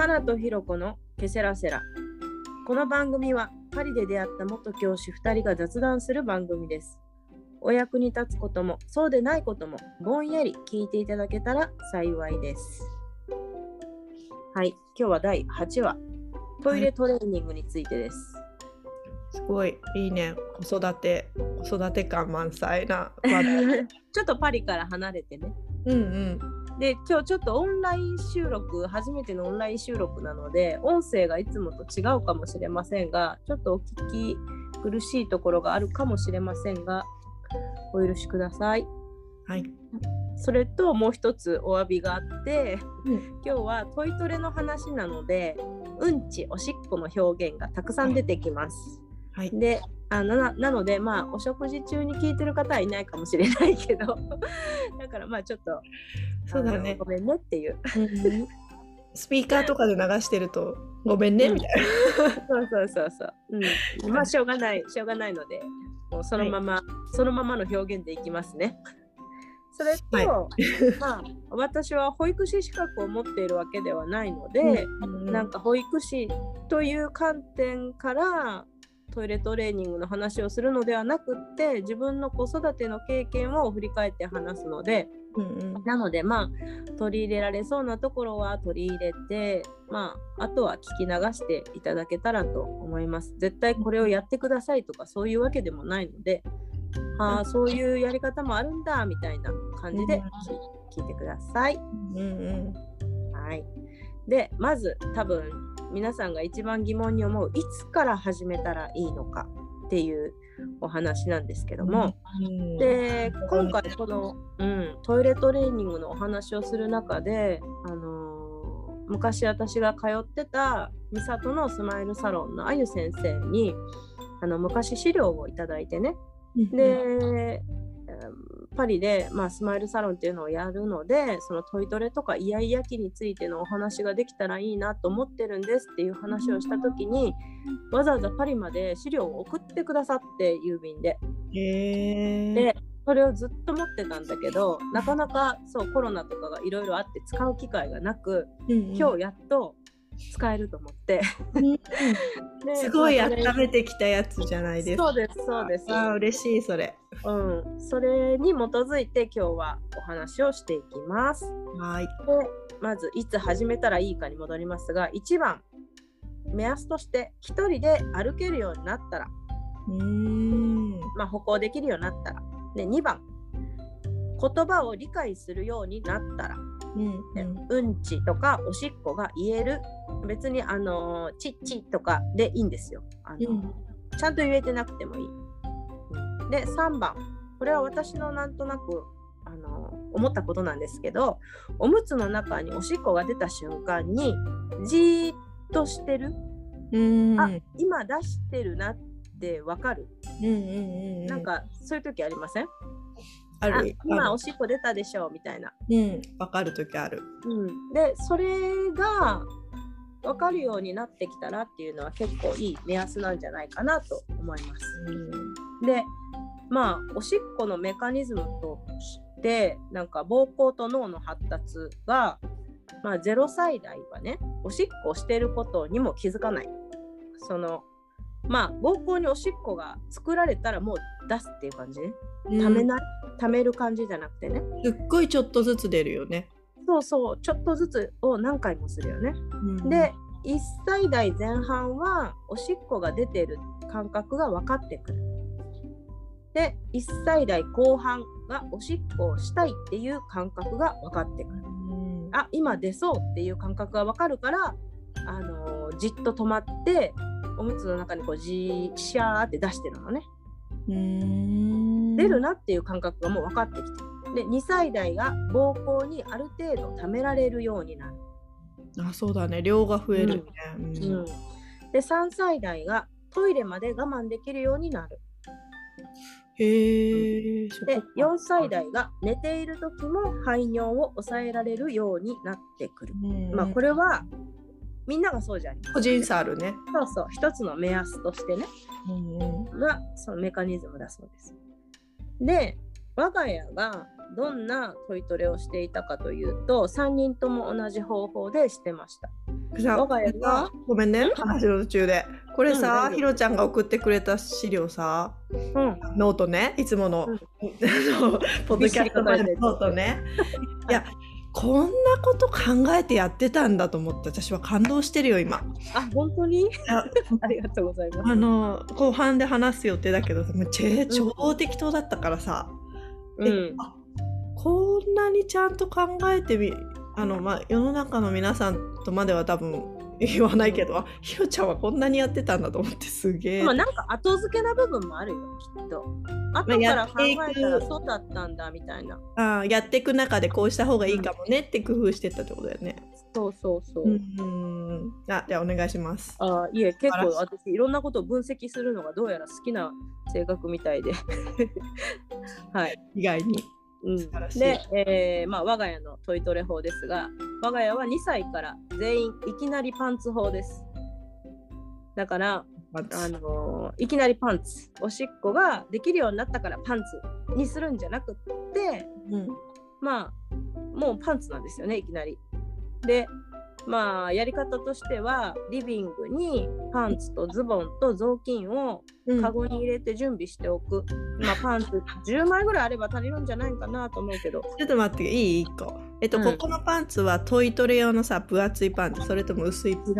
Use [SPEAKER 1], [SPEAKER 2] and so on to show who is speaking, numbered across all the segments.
[SPEAKER 1] カナとヒロコのケセラセラ。この番組はパリで出会った元教師2人が雑談する番組です。お役に立つこともそうでないこともぼんやり聞いていただけたら幸いです。はい、今日は第8話、トイレトレーニングについてです。
[SPEAKER 2] すごいいいね子育て子育て感満載な
[SPEAKER 1] ちょっとパリから離れてね。
[SPEAKER 2] うんうん
[SPEAKER 1] で今日ちょっとオンライン収録初めてのオンライン収録なので音声がいつもと違うかもしれませんがちょっとお聞き苦しいところがあるかもしれませんがお許しください。
[SPEAKER 2] はい、
[SPEAKER 1] それともう一つお詫びがあって
[SPEAKER 2] うん、
[SPEAKER 1] 今日はトイトレの話なのでうんちおしっこの表現がたくさん出てきます
[SPEAKER 2] はい。
[SPEAKER 1] であななのでまあお食事中に聞いてる方はいないかもしれないけど。だからまあちょっと
[SPEAKER 2] そうだね。
[SPEAKER 1] ごめんねっていう。
[SPEAKER 2] スピーカーとかで流してるとごめんね
[SPEAKER 1] うん。
[SPEAKER 2] みたいな、
[SPEAKER 1] そうそうそうそう。うん、まあしょうがないしょうがないので、もうそのまま、そのままの表現でいきますね。それと、
[SPEAKER 2] は
[SPEAKER 1] まあ私は保育士資格を持っているわけではないので、なんか保育士という観点からトイレトレーニングの話をするのではなくって自分の子育ての経験を振り返って話すので
[SPEAKER 2] うんうん
[SPEAKER 1] なのでまあ取り入れられそうなところは取り入れてまああとは聞き流していただけたらと思います。絶対これをやってくださいとかそういうわけでもないので、ああそういうやり方もあるんだみたいな感じで聞聞いてください。
[SPEAKER 2] うんうん
[SPEAKER 1] はい。でまず多分皆さんが一番疑問に思ういつから始めたらいいのかっていうお話なんですけども、
[SPEAKER 2] うん。
[SPEAKER 1] で今回この、うん、トイレトレーニングのお話をする中で、あのー昔私が通ってた三郷のスマイルサロンのあゆ先生にあの昔資料をいただいてね。で、えーパリで、まあ、スマイルサロンっていうのをやるのでそのトイトレとかイヤイヤ期についてのお話ができたらいいなと思ってるんですっていう話をした時にわざわざパリまで資料を送ってくださって郵便で。でそれをずっと持ってたんだけどなかなかそうコロナとかがいろいろあって使う機会がなく今日やっと使えると思って、す
[SPEAKER 2] ごい温めてきたやつじゃないですか。
[SPEAKER 1] そうですそうです、
[SPEAKER 2] あー嬉しいそれ。
[SPEAKER 1] うん、それに基づいて今日はお話をしていきます。
[SPEAKER 2] はい。
[SPEAKER 1] でまずいつ始めたらいいかに戻りますが1番目安として1人で歩けるようになったら、
[SPEAKER 2] うーん。
[SPEAKER 1] まあ、歩行できるようになったら。で2番言葉を理解するようになったら
[SPEAKER 2] うん
[SPEAKER 1] ね。うんちとかおしっこが言える。別にあのチッチとかでいいんですよ。あの、
[SPEAKER 2] うん。
[SPEAKER 1] ちゃんと言えてなくてもいい、うん。で3番。これは私のなんとなくあの思ったことなんですけどおむつの中におしっこが出た瞬間にじーっとしてる、
[SPEAKER 2] うん。
[SPEAKER 1] あ今出してるなってわかる、
[SPEAKER 2] うんうんうん。
[SPEAKER 1] なんかそういう時ありません？
[SPEAKER 2] あ
[SPEAKER 1] あ
[SPEAKER 2] る
[SPEAKER 1] 今おしっこ出たでしょみたいな
[SPEAKER 2] うんわかる時ある
[SPEAKER 1] うん、でそれが分かるようになってきたらっていうのは結構いい目安なんじゃないかなと思います。でまあおしっこのメカニズムとしてなんか膀胱と脳の発達が、まあ、0歳代はねおしっこをしていることにも気づかない。そのまあ膀胱におしっこが作られたらもう出すっていう感じね。
[SPEAKER 2] うん
[SPEAKER 1] ためない、ためる感じじゃなくてね。
[SPEAKER 2] すっごいちょっとずつ出るよね
[SPEAKER 1] そうそうちょっとずつを何回もするよね。
[SPEAKER 2] うん
[SPEAKER 1] で1歳代前半はおしっこが出てる感覚が分かってくる。で1歳代後半がおしっこをしたいっていう感覚が分かってくる。
[SPEAKER 2] うん
[SPEAKER 1] あ今出そうっていう感覚が分かるから、あのーじっと止まっておむつの中にこうじーシャーって出してるのね。
[SPEAKER 2] うん
[SPEAKER 1] 出るなっていう感覚がもう分かってきて。る。で2歳代が膀胱にある程度溜められるようになる。
[SPEAKER 2] あそうだね。量が増えるね、うん。
[SPEAKER 1] うん、で3歳代がトイレまで我慢できるようになる。
[SPEAKER 2] へえ
[SPEAKER 1] で
[SPEAKER 2] か
[SPEAKER 1] 4歳代が寝ている時も排尿を抑えられるようになってくる。
[SPEAKER 2] うん
[SPEAKER 1] まあこれはみんながそうじゃん。
[SPEAKER 2] 個人差あるね、
[SPEAKER 1] そうそう。一つの目安としてね。
[SPEAKER 2] うんうん。
[SPEAKER 1] がそのメカニズムだそうです。で我が家がどんなトイトレをしていたかというと3人とも同じ方法でしてました。
[SPEAKER 2] さ
[SPEAKER 1] 我が家が
[SPEAKER 2] ごめんね。話の途中で。これ
[SPEAKER 1] うん
[SPEAKER 2] さ、
[SPEAKER 1] 大丈夫
[SPEAKER 2] ひろちゃんが送ってくれた資料さ
[SPEAKER 1] うん。
[SPEAKER 2] ノートねいつもの、
[SPEAKER 1] うん。
[SPEAKER 2] ポッドキャストのノートね。いやこんなこと考えてやってたんだと思って私は感動してるよ今。
[SPEAKER 1] あ本当に？
[SPEAKER 2] や
[SPEAKER 1] ありがとうございます。
[SPEAKER 2] あの後半で話す予定だけどもうち超適当だったからさ、
[SPEAKER 1] うん。
[SPEAKER 2] あこんなにちゃんと考えてみあの、まあ、世の中の皆さんとまでは多分言わないけど、あひろちゃんはこんなにやってたんだと思ってすげえ。
[SPEAKER 1] まあなんか後付けな部分もあるよきっと後から考えたらそうだったんだみたいな
[SPEAKER 2] あやっていく中でこうした方がいいかもねって工夫してったってことだよね。
[SPEAKER 1] そうそうそう、
[SPEAKER 2] うん。あじゃあお願いします。
[SPEAKER 1] あいえ結構私いろんなことを分析するのがどうやら好きな性格みたいで はい、
[SPEAKER 2] 意外に。
[SPEAKER 1] うん、で、えーまあ、我が家のトイトレ法ですが我が家は2歳から全員いきなりパンツ法です。だから、
[SPEAKER 2] ま
[SPEAKER 1] あのーいきなりパンツ。おしっこができるようになったからパンツにするんじゃなくって
[SPEAKER 2] うん。
[SPEAKER 1] まあもうパンツなんですよねいきなり。でまあやり方としてはリビングにパンツとズボンと雑巾を
[SPEAKER 2] うん。
[SPEAKER 1] カゴに入れて準備しておく、まあパンツ10枚ぐらいあれば足りるんじゃないかなと思うけど。
[SPEAKER 2] ちょっと待っていい？一個。えっと、
[SPEAKER 1] うん。
[SPEAKER 2] ここのパンツはトイトレ用のさ分厚いパンツ。それとも薄い普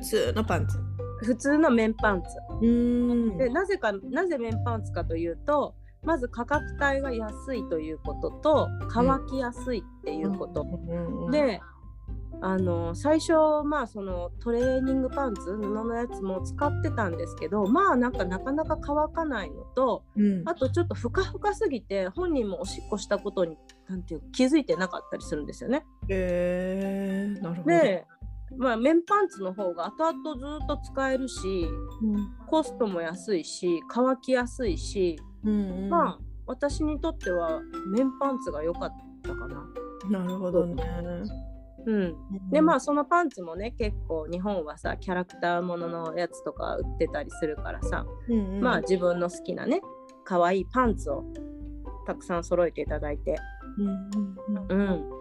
[SPEAKER 2] 通のパンツ。
[SPEAKER 1] 普通の綿パンツ。
[SPEAKER 2] うーん。
[SPEAKER 1] でなぜかなぜ綿パンツかというとまず価格帯が安いということと乾きやすいっていうこと、
[SPEAKER 2] うんうん、
[SPEAKER 1] であの最初まあそのトレーニングパンツ布のやつも使ってたんですけどまあなんかなかなか乾かないのと
[SPEAKER 2] うん、
[SPEAKER 1] あとちょっとふかふかすぎて本人もおしっこしたことになんていう気づいてなかったりするんですよね。
[SPEAKER 2] えー、なるほど。
[SPEAKER 1] でまあ綿パンツの方が後々ずっと使えるし
[SPEAKER 2] うん
[SPEAKER 1] コストも安いし乾きやすいし、
[SPEAKER 2] うんうん、
[SPEAKER 1] まあ私にとっては綿パンツが良かったかな。
[SPEAKER 2] なるほどね。
[SPEAKER 1] うん、でまあそのパンツもね結構日本はさキャラクターもののやつとか売ってたりするからさ、
[SPEAKER 2] うんうん、
[SPEAKER 1] まあ自分の好きなね可愛いパンツをたくさん揃えていただいて、
[SPEAKER 2] うんうんうん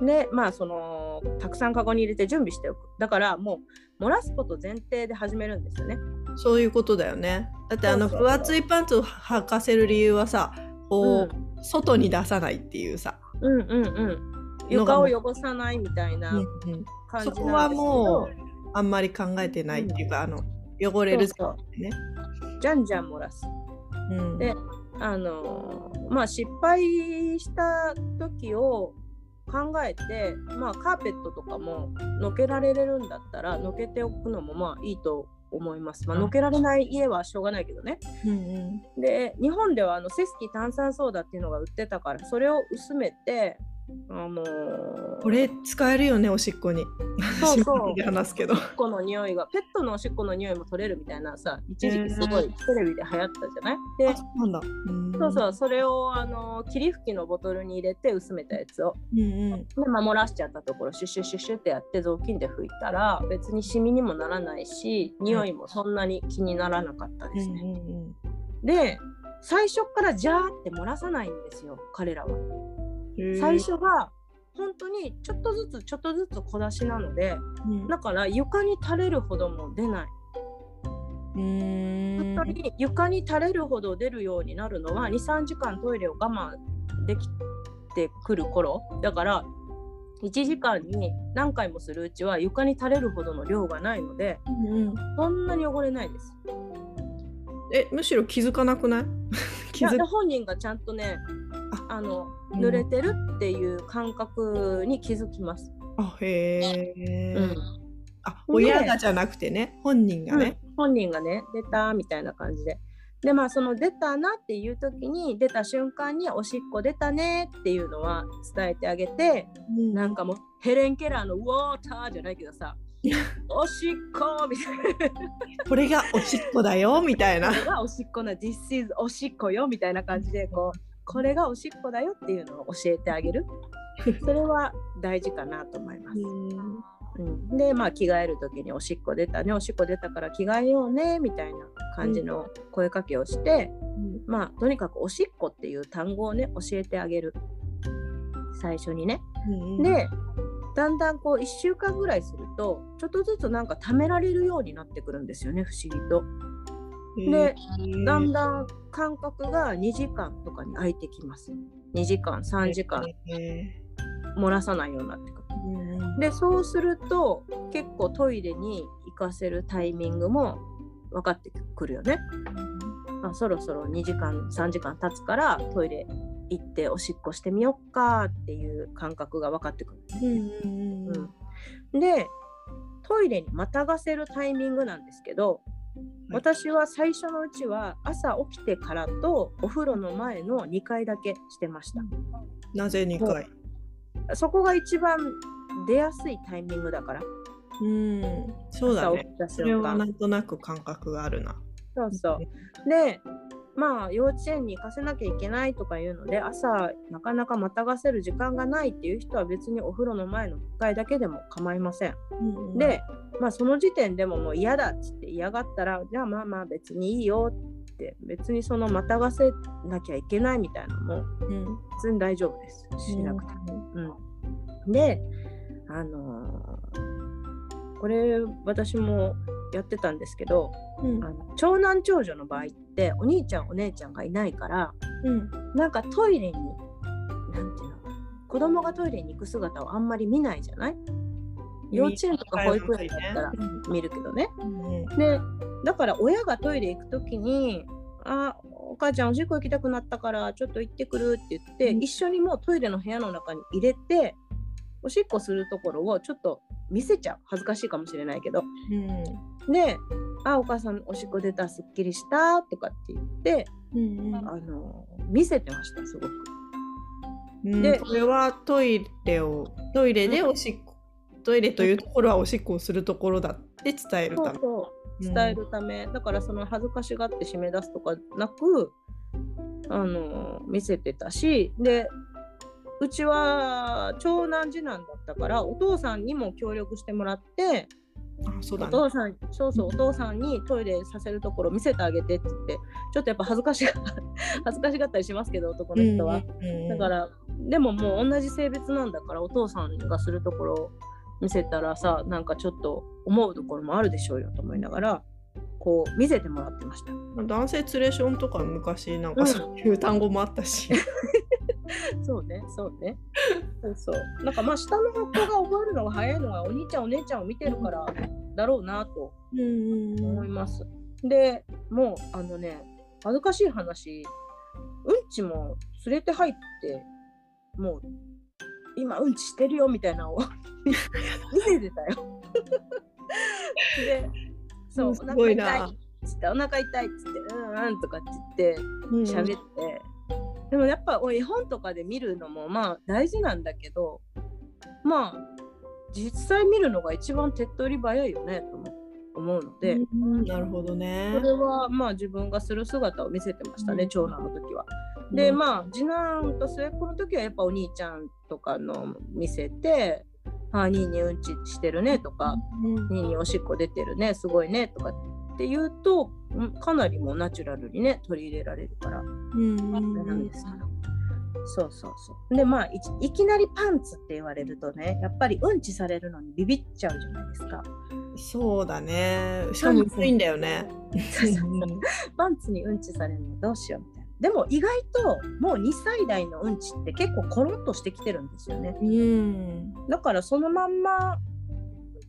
[SPEAKER 1] うん、でまあそのたくさんカゴに入れて準備しておく。だからもう漏らすこと前提で始めるんですよね。
[SPEAKER 2] そういうことだよね。だってあの分厚いパンツを履かせる理由はさこう、
[SPEAKER 1] うん。
[SPEAKER 2] 外に出さないっていうさ、
[SPEAKER 1] うんうんうん床を汚さないみたいな
[SPEAKER 2] うんうん
[SPEAKER 1] 感じなんですけど、
[SPEAKER 2] そこはもあんまり考えてないっていうか、あの汚れる
[SPEAKER 1] そう
[SPEAKER 2] ね。
[SPEAKER 1] じゃんじゃん漏らす。
[SPEAKER 2] うん
[SPEAKER 1] であのーまあ失敗した時を考えてまあカーペットとかものけられるんだったらのけておくのもまあいいと思います。まあ、
[SPEAKER 2] うん
[SPEAKER 1] のけられない家はしょうがないけどね。
[SPEAKER 2] うんうん
[SPEAKER 1] で日本ではあのセスキ炭酸ソーダっていうのが売ってたからそれを薄めてあのー
[SPEAKER 2] これ使えるよねおしっこに。
[SPEAKER 1] そうそう
[SPEAKER 2] 話すけど。
[SPEAKER 1] おしっこの匂いがペットのおしっこの匂いも取れるみたいなさ一時期すごいテレビで流行ったじゃない？で
[SPEAKER 2] あそうなんだ。うん
[SPEAKER 1] そうそうそれをあの霧吹きのボトルに入れて薄めたやつを
[SPEAKER 2] うんうん
[SPEAKER 1] で、まあ、漏らしちゃったところシュッシュッシュッシュッってやって雑巾で拭いたら別にシミにもならないし匂いもそんなに気にならなかったですね。
[SPEAKER 2] うんうん
[SPEAKER 1] で最初からジャーって漏らさないんですよ彼らは。
[SPEAKER 2] うん
[SPEAKER 1] 最初が本当にちょっとずつちょっとずつ小出しなので
[SPEAKER 2] うん。
[SPEAKER 1] だから床に垂れるほども出ない。本当に床に垂れるほど出るようになるのは23時間トイレを我慢できてくる頃。だから1時間に何回もするうちは床に垂れるほどの量がないので
[SPEAKER 2] うんうん。
[SPEAKER 1] そんなに汚れないです。
[SPEAKER 2] えむしろ気づかなくない
[SPEAKER 1] い？
[SPEAKER 2] 気づ
[SPEAKER 1] 本人がちゃんとねあの
[SPEAKER 2] うん。
[SPEAKER 1] 濡れてるっていう感覚に気づきます。
[SPEAKER 2] あへえ、
[SPEAKER 1] うん。
[SPEAKER 2] あ親がじゃなくてね本人がね、
[SPEAKER 1] うん。本人がね出たみたいな感じで。でまあその出たなっていう時に出た瞬間におしっこ出たねっていうのは伝えてあげて
[SPEAKER 2] うん。
[SPEAKER 1] なんかもうヘレン・ケラーの「ウォーター」じゃないけどさ「おしっこ」みたいな。
[SPEAKER 2] これがおしっこだよみたいな。
[SPEAKER 1] これがおしっこな「This is おしっこよ」みたいな感じでこうこれがおしっこだよっていうのを教えてあげる。それは大事かなと思います。うん、でまあ着替える時に「おしっこ出たねおしっこ出たから着替えようね」みたいな感じの声かけをして、まあとにかく「おしっこ」っていう単語をね教えてあげる。最初にね。
[SPEAKER 2] うん。
[SPEAKER 1] でだんだんこう1週間ぐらいするとちょっとずつなんか貯められるようになってくるんですよね不思議と。でだんだん間隔が2時間とかに空いてきます。2時間3時間漏らさないようになってくる。でそうすると結構トイレに行かせるタイミングも分かってくるよね。あそろそろ2時間3時間経つからトイレ行っておしっこしてみよっかっていう感覚が分かってくる、うんでトイレにまたがせるタイミングなんですけど、私は最初のうちは朝起きてからとお風呂の前の2回だけしてました。
[SPEAKER 2] なぜ2回
[SPEAKER 1] そこが一番出やすいタイミングだから。
[SPEAKER 2] うん、そうだね。それはなんとなく感覚があるな。
[SPEAKER 1] そうそう。で、まあ幼稚園に行かせなきゃいけないとかいうので朝なかなかまたがせる時間がないっていう人は別にお風呂の前の1回だけでも構いません。うんうん、で、まあ、その時点でももう嫌だっつって嫌がったらじゃあまあまあ別にいいよって別にそのまたがせなきゃいけないみたいなのも普通に大丈夫です、しなくても。うん、であのー、これ私もやってたんですけど、うん、あの長男長女の場合ってお兄ちゃんお姉ちゃんがいないから、うん、なんかトイレに何ていうの子供がトイレに行く姿をあんまり見ないじゃない？幼稚園とか保育園だったら見るけどね。でだから親がトイレ行く時に「あお母ちゃんおしっこ行きたくなったからちょっと行ってくる」って言って、うん、一緒にもうトイレの部屋の中に入れておしっこするところをちょっと見せちゃう。恥ずかしいかもしれないけど。うん、で「あお母さんおしっこ出たすっきりした」とかって言って、うんうん、あの見せてましたすごく。
[SPEAKER 2] でこれはトイレをトイレでおしっこトイレというところはおしっこをするところだって伝えるため。
[SPEAKER 1] そう伝えるため、うん、だからその恥ずかしがって締め出すとかなくあの見せてたしでうちは長男次男だったからお父さんにも協力してもらって
[SPEAKER 2] あそうだ、
[SPEAKER 1] ね、お父さんそうそうお父さんにトイレさせるところ見せてあげてって言ってちょっとやっぱ恥ずかしが 恥ずかしがったりしますけど男の人は、だからでももう同じ性別なんだからお父さんがするところ見せたらさなんかちょっと思うところもあるでしょうよと思いながらこう見せてもらってました。
[SPEAKER 2] 男性ツレションとか昔なんかそういう単語もあったし、
[SPEAKER 1] うん、そうねそうね。そうそう。なんかまあ下の子が覚えるのが早いのはお兄ちゃんお姉ちゃんを見てるからだろうなと思います、でもうあのね恥ずかしい話。うんちも連れて入ってもう今うんちしてるよみたいなのを 見せてたよ。でそうお腹痛いっつってお腹痛いっつってうんうんとかって言って喋って、うん、でもやっぱ絵本とかで見るのもまあ大事なんだけどまあ実際見るのが一番手っ取り早いよねと思うので、
[SPEAKER 2] うん、なるほどね。
[SPEAKER 1] それはまあ自分がする姿を見せてましたね、うん、長男の時は。でまあ次男と末っ子の時はやっぱお兄ちゃんとかの見せて「あ兄にうんちしてるね」とか「兄におしっこ出てるねすごいね」とかって言うとかなりもナチュラルにね取り入れられるから。なんですけど。そうそうそう。でまあいきなりパンツって言われるとねやっぱりうんちされるのにビビっちゃうじゃないですか。
[SPEAKER 2] そうだね。しかも薄いんだよね。
[SPEAKER 1] パンツにうんちされるのどうしようでも意外ともう2歳代のうんちって結構コロンとしてきてるんですよね。うん、だからそのまんま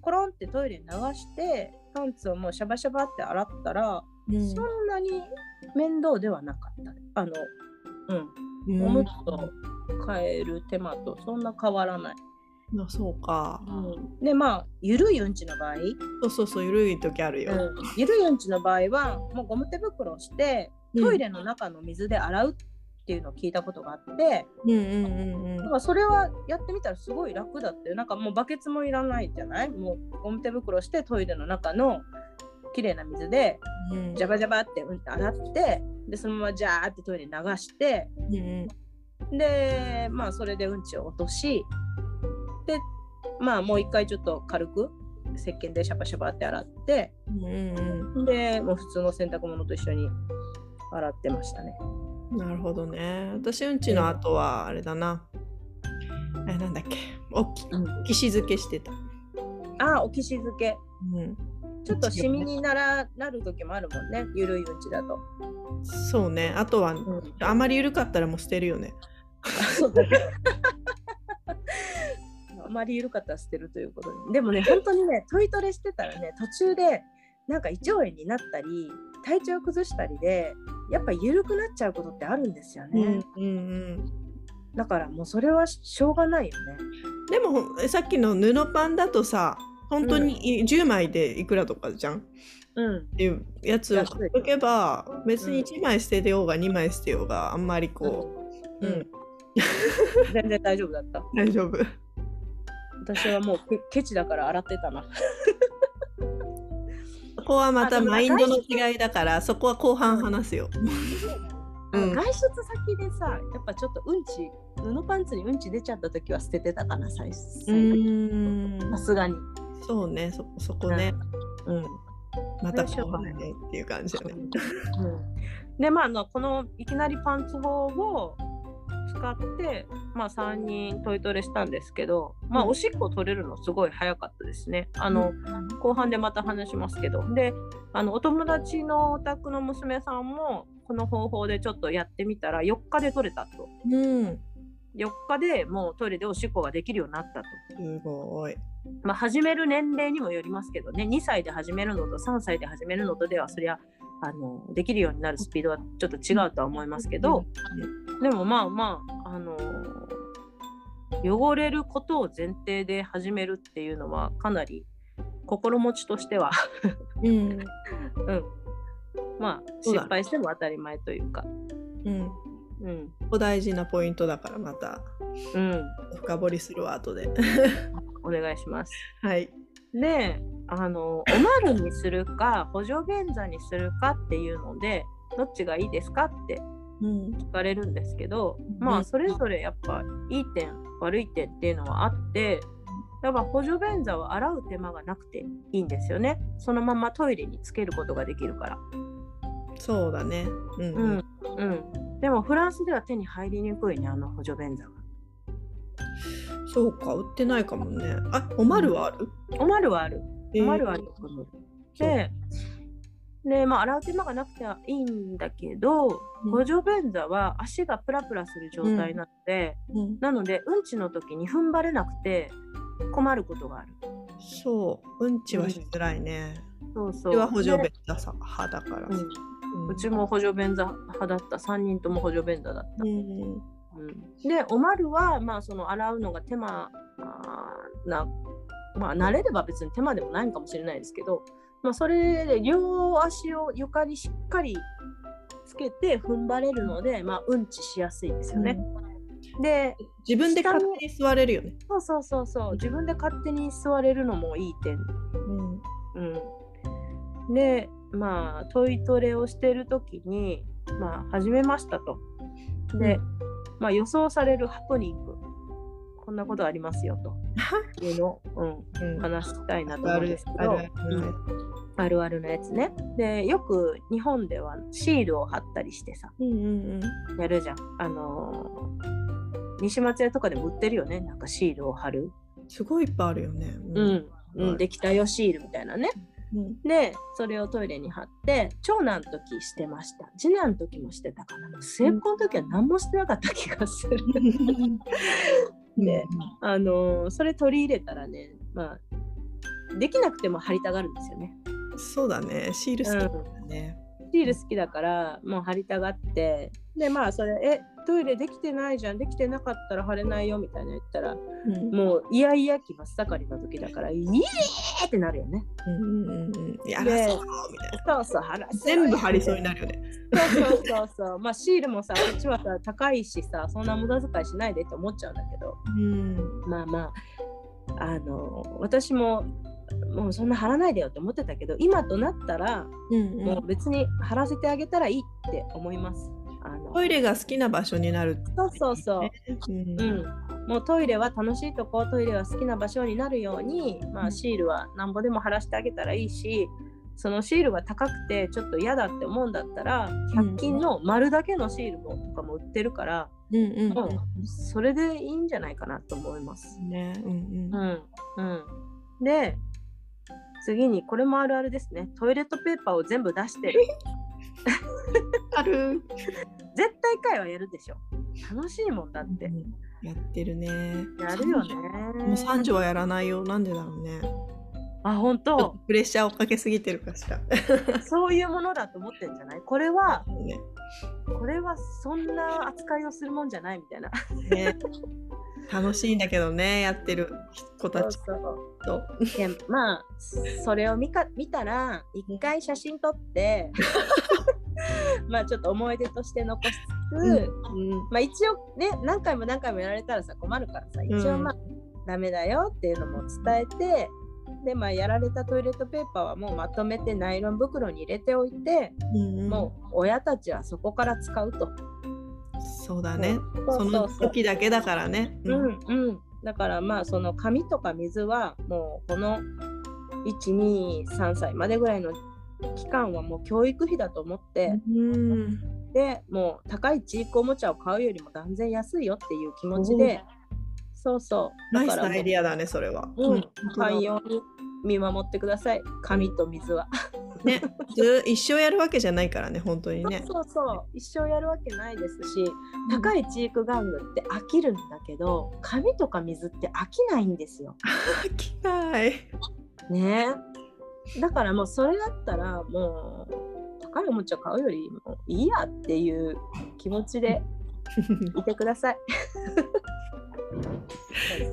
[SPEAKER 1] コロンってトイレに流してパンツをもうシャバシャバって洗ったら、うん、そんなに面倒ではなかった。あのうん、おむつと変える手間とそんな変わらない。
[SPEAKER 2] あそうか、
[SPEAKER 1] うん、でまあゆるいうんちの場合？
[SPEAKER 2] そうそうそうゆるい時あるよ、うん、
[SPEAKER 1] ゆるいうんちの場合はもうゴム手袋をしてトイレの中の水で洗うっていうのを聞いたことがあって、うんうんうんうん、それはやってみたらすごい楽だってなんかもうバケツもいらないじゃない？もうゴム手袋してトイレの中の綺麗な水でジャバジャバってうん洗ってでそのままジャーってトイレ流して、うんうん、でまあそれでうんちを落としでまあもう一回ちょっと軽く石鹸でシャバシャバって洗って、うんうん、でもう普通の洗濯物と一緒に洗ってましたね。
[SPEAKER 2] なるほどね。私うんちの後はあれだな。えなんだっけ？おき
[SPEAKER 1] うん、
[SPEAKER 2] きし漬けしてた。
[SPEAKER 1] あおきし漬け
[SPEAKER 2] うん、
[SPEAKER 1] ちょっとシミにならなる時もあるもんねゆるいうんちだと、
[SPEAKER 2] そうね。あとは、
[SPEAKER 1] うん、
[SPEAKER 2] あまり緩かったらもう捨てるよね。
[SPEAKER 1] そうだね あまり緩かったら捨てるということででもね本当にねトイトレしてたらね途中でなんか胃腸炎になったり体調崩したりでやっぱ緩くなっちゃうことってあるんですよね、
[SPEAKER 2] うんうんうん。
[SPEAKER 1] だからもうそれはしょうがないよね。
[SPEAKER 2] でもさっきの布パンだとさ本当に10枚でいくらとかじゃん？っ
[SPEAKER 1] うん。
[SPEAKER 2] ていうやつを買っとけば別に1枚捨ててようが2枚捨てようがあんまりこう、
[SPEAKER 1] うん。
[SPEAKER 2] うん。
[SPEAKER 1] 全然大丈夫だった。
[SPEAKER 2] 大丈夫。
[SPEAKER 1] 私はもうケケチだから洗ってたな。
[SPEAKER 2] そこはまたマインドの違いだからそこは後半話すよ。うん。
[SPEAKER 1] 外出先でさやっぱちょっとうんち布パンツにうんち出ちゃった時は捨ててたかな最
[SPEAKER 2] う
[SPEAKER 1] 初さすがに。
[SPEAKER 2] そうねそそこね、うん、また後半ねっていう感じだね。
[SPEAKER 1] うん、でまああのこのいきなりパンツ法を使って、まあ、3人トイトレしたんですけど、まあ、
[SPEAKER 2] うん
[SPEAKER 1] おしっこ取れるのすごい早かったですね。あの、後半でまた話しますけどであのお友達のお宅の娘さんもこの方法でちょっとやってみたら4日で取れたと
[SPEAKER 2] うん、
[SPEAKER 1] 4日でもうトイレでおしっこができるようになったと。
[SPEAKER 2] すごい。
[SPEAKER 1] まあ、始める年齢にもよりますけどね2歳で始めるのと3歳で始めるのとではそりゃあのできるようになるスピードはちょっと違うとは思いますけど、でもまあまあ、あの汚れることを前提で始めるっていうのはかなり心持ちとしては、
[SPEAKER 2] うん、
[SPEAKER 1] うん、まあ失敗しても当たり前というか、
[SPEAKER 2] うん、
[SPEAKER 1] うん。
[SPEAKER 2] ここ大事なポイントだからまた。
[SPEAKER 1] うん、
[SPEAKER 2] 深掘りするわ後で。
[SPEAKER 1] お願いします。
[SPEAKER 2] はい。
[SPEAKER 1] であのおまるにするか補助便座にするかっていうのでどっちがいいですかって
[SPEAKER 2] うん、
[SPEAKER 1] 聞かれるんですけど、
[SPEAKER 2] うん
[SPEAKER 1] まあそれぞれやっぱいい点悪い点っていうのはあってやっぱ補助便座は洗う手間がなくていいんですよねそのままトイレにつけることができるから。
[SPEAKER 2] そうだね。うん、
[SPEAKER 1] うんうん、でもフランスでは手に入りにくいねあの補助便座が。
[SPEAKER 2] そうか、売ってないかもね。あ、おまるはある？
[SPEAKER 1] おまるはある。
[SPEAKER 2] えー
[SPEAKER 1] おまるはあると思う。で、でまあ、洗う手間がなくてはいいんだけど、
[SPEAKER 2] うん
[SPEAKER 1] 補助便座は足がプラプラする状態なので、
[SPEAKER 2] うん、
[SPEAKER 1] なのでうんちの時に踏ん張れなくて困ることがある。
[SPEAKER 2] そう、うんちはしづらいね。
[SPEAKER 1] そうそう。
[SPEAKER 2] は補助
[SPEAKER 1] で
[SPEAKER 2] 便座さ派だから。
[SPEAKER 1] うちも補助便座派だった。3人とも補助便座だった。
[SPEAKER 2] うん、
[SPEAKER 1] うんで、おまるは、まあ、その洗うのが手間な、まあ、慣れれば別に手間でもないんかもしれないですけど、まあ、それで両足を床にしっかりつけて踏ん張れるので、まあ、うんちしやすいですよね。で、
[SPEAKER 2] 自分で勝手に座れるよね。
[SPEAKER 1] そうそうそうそう、自分で勝手に座れるのもいい点。
[SPEAKER 2] うん、
[SPEAKER 1] うん、で、まあ、トイトレをしてるときに、まあ、始めましたと。で、まあ、予想されるハプニング、こんなことありますよと いうのを、うん、
[SPEAKER 2] うん、
[SPEAKER 1] 話したいなと思うんですけど、
[SPEAKER 2] あるある
[SPEAKER 1] のやつね。で、よく日本ではシールを貼ったりしてさ、
[SPEAKER 2] うんうんうん。
[SPEAKER 1] やるじゃん。あのー西松屋とかでも売ってるよね、なんかシールを貼る。
[SPEAKER 2] すごいいっぱいあるよね。
[SPEAKER 1] うん、うん、
[SPEAKER 2] はい
[SPEAKER 1] できたよシールみたいなね。
[SPEAKER 2] うん
[SPEAKER 1] で、それをトイレに貼って、長男の時してました。次男の時もしてたかな。もう末っ子の時は何もしてなかった気がする。で、あのーそれ取り入れたらね、まあ、できなくても貼りたがるんですよね。
[SPEAKER 2] そうだね。シール好きだね。
[SPEAKER 1] シール好きだから、もう貼りたがって、で、まあ、それ、え、トイレできてないじゃん、できてなかったら貼れないよみたいな言ったら、
[SPEAKER 2] うん
[SPEAKER 1] もう、イヤイヤ期真っ盛りの時だから、イエーってなるよね。
[SPEAKER 2] うんうんうん。やらそうみたいな。
[SPEAKER 1] そうそう、貼ら
[SPEAKER 2] 全部貼りそうになるよね。
[SPEAKER 1] そうそうそうそう。まあシールもさ、こっちはさ、高いしさ、そんな無駄遣いしないでって思っちゃうんだけど、
[SPEAKER 2] うん。
[SPEAKER 1] まあまあ、あの、私も、もうそんな貼らないでよって思ってたけど、今となったら、
[SPEAKER 2] うん
[SPEAKER 1] もう別に貼らせてあげたらいいって思います。あの。
[SPEAKER 2] トイレが好きな場所になる。
[SPEAKER 1] そうそうそう。
[SPEAKER 2] うん。
[SPEAKER 1] うん、もうトイレは楽しいとこトイレは好きな場所になるように、まあ、シールはなんぼでも貼らせてあげたらいいしそのシールが高くてちょっと嫌だって思うんだったら100均の丸だけのシールもとかも売ってるから、
[SPEAKER 2] うんうん
[SPEAKER 1] もうそれでいいんじゃないかなと思います。
[SPEAKER 2] ね。うんうん。
[SPEAKER 1] うん。うん、で次にこれもあるあるですね。トイレットペーパーを全部出してる。
[SPEAKER 2] ある。
[SPEAKER 1] 絶対回はやるでしょ。楽しいもんだって。
[SPEAKER 2] やってるね。
[SPEAKER 1] やるよね。
[SPEAKER 2] もう三女はやらないよ。なんでだろうね。
[SPEAKER 1] あ本当。
[SPEAKER 2] プレッシャーをかけすぎてるかしら。
[SPEAKER 1] そういうものだと思ってんじゃない？これは
[SPEAKER 2] ね。
[SPEAKER 1] これはそんな扱いをするもんじゃないみたいな。
[SPEAKER 2] ね楽しいんだけどねやってる子たち。と。
[SPEAKER 1] でまあそれを見か見たら一回写真撮って まあちょっと思い出として残しつつ、
[SPEAKER 2] うん。
[SPEAKER 1] まあ一応ね何回も何回もやられたらさ困るからさ一応まあ、ダメだよっていうのも伝えてでまあやられたトイレットペーパーはもうまとめてナイロン袋に入れておいて、
[SPEAKER 2] うんうん。
[SPEAKER 1] もう親たちはそこから使うと。
[SPEAKER 2] そうだね。
[SPEAKER 1] そ
[SPEAKER 2] の時だけだからね。
[SPEAKER 1] うん。うん、だからまあその紙とか水はもうこの123歳までぐらいの期間はもう教育費だと思って、
[SPEAKER 2] うん。
[SPEAKER 1] でもう高いチークおもちゃを買うよりも断然安いよっていう気持ちでそうそう。
[SPEAKER 2] ナイス
[SPEAKER 1] だからもう
[SPEAKER 2] アイディアだねそれは。
[SPEAKER 1] うん、寛容に見守ってください。紙と水は。
[SPEAKER 2] ね。ず一生やるわけじゃないからね本当にね。
[SPEAKER 1] そうそう一生やるわけないですし高いチーク玩具って飽きるんだけど紙とか水って飽きないんですよ。
[SPEAKER 2] 飽きない。
[SPEAKER 1] ね。だからもうそれだったらもう高いおもちゃ買うよりもいいやっていう気持ちで いてください。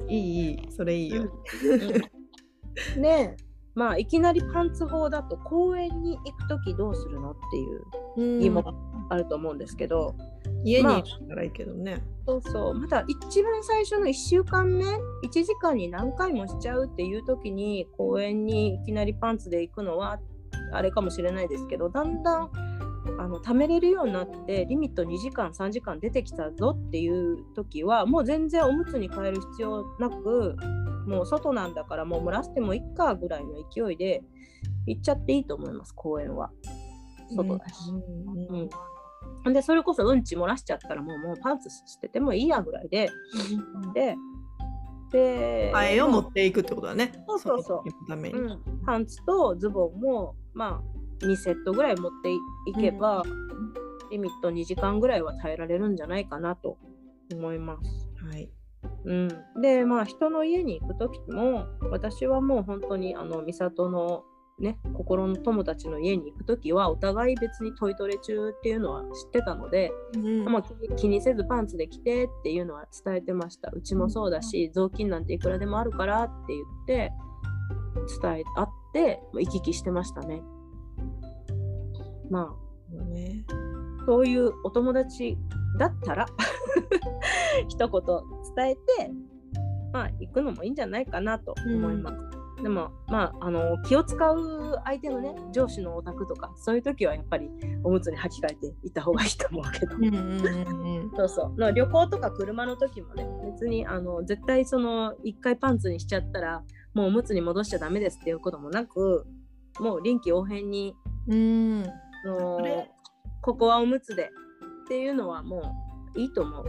[SPEAKER 2] いいいい。それいいよ、
[SPEAKER 1] うんねえ。まあいきなりパンツ法だと公園に行く時どうするのっていう
[SPEAKER 2] うん。
[SPEAKER 1] 疑問あると思うんですけど、
[SPEAKER 2] 家に
[SPEAKER 1] まあ
[SPEAKER 2] いるからいいけどね、
[SPEAKER 1] そうそう。まだ一番最初の1週間目1時間に何回もしちゃうっていう時に公園にいきなりパンツで行くのはあれかもしれないですけどだんだんあの貯めれるようになってリミット2時間3時間出てきたぞっていう時はもう全然おむつに変える必要なくもう外なんだからもう蒸らしてもいいかぐらいの勢いで行っちゃっていいと思います公園は。外だし。
[SPEAKER 2] うんうん
[SPEAKER 1] うん、でそれこそうんち漏らしちゃったらもうもうパンツ捨ててもいいやぐらいで。でで
[SPEAKER 2] 替えを持
[SPEAKER 1] ま
[SPEAKER 2] っていくってことだね。
[SPEAKER 1] そうそうそう。
[SPEAKER 2] ために、
[SPEAKER 1] あうん、パンツとズボンもまあ2セットぐらい持っていけば、リミット2時間ぐらいは耐えられるんじゃないかなと思います。
[SPEAKER 2] はい。
[SPEAKER 1] うん、でまあ人の家に行く時も私はもう本当にあの美里のね心の友達の家に行く時はお互い別にトイトレ中っていうのは知ってたので、
[SPEAKER 2] うん。
[SPEAKER 1] まあ、気にせずパンツで着てっていうのは伝えてました。うちもそうだし雑巾なんていくらでもあるからって言って伝え合ってまあ行き来してましたねま
[SPEAKER 2] ね
[SPEAKER 1] あそういうお友達だったら 一言伝えてまあ行くのもいいんじゃないかなと思います、でもまああの気を使う相手のね上司のお宅とかそういう時はやっぱりおむつに履き替えていった方がいいと思うけど。
[SPEAKER 2] うんうんうんうん。
[SPEAKER 1] そうそう。の旅行とか車の時もね別にあの絶対その一回パンツにしちゃったらもうおむつに戻しちゃダメですっていうこともなくもう臨機応変に
[SPEAKER 2] うん。
[SPEAKER 1] あのここはおむつでっていうのはもういいと思う。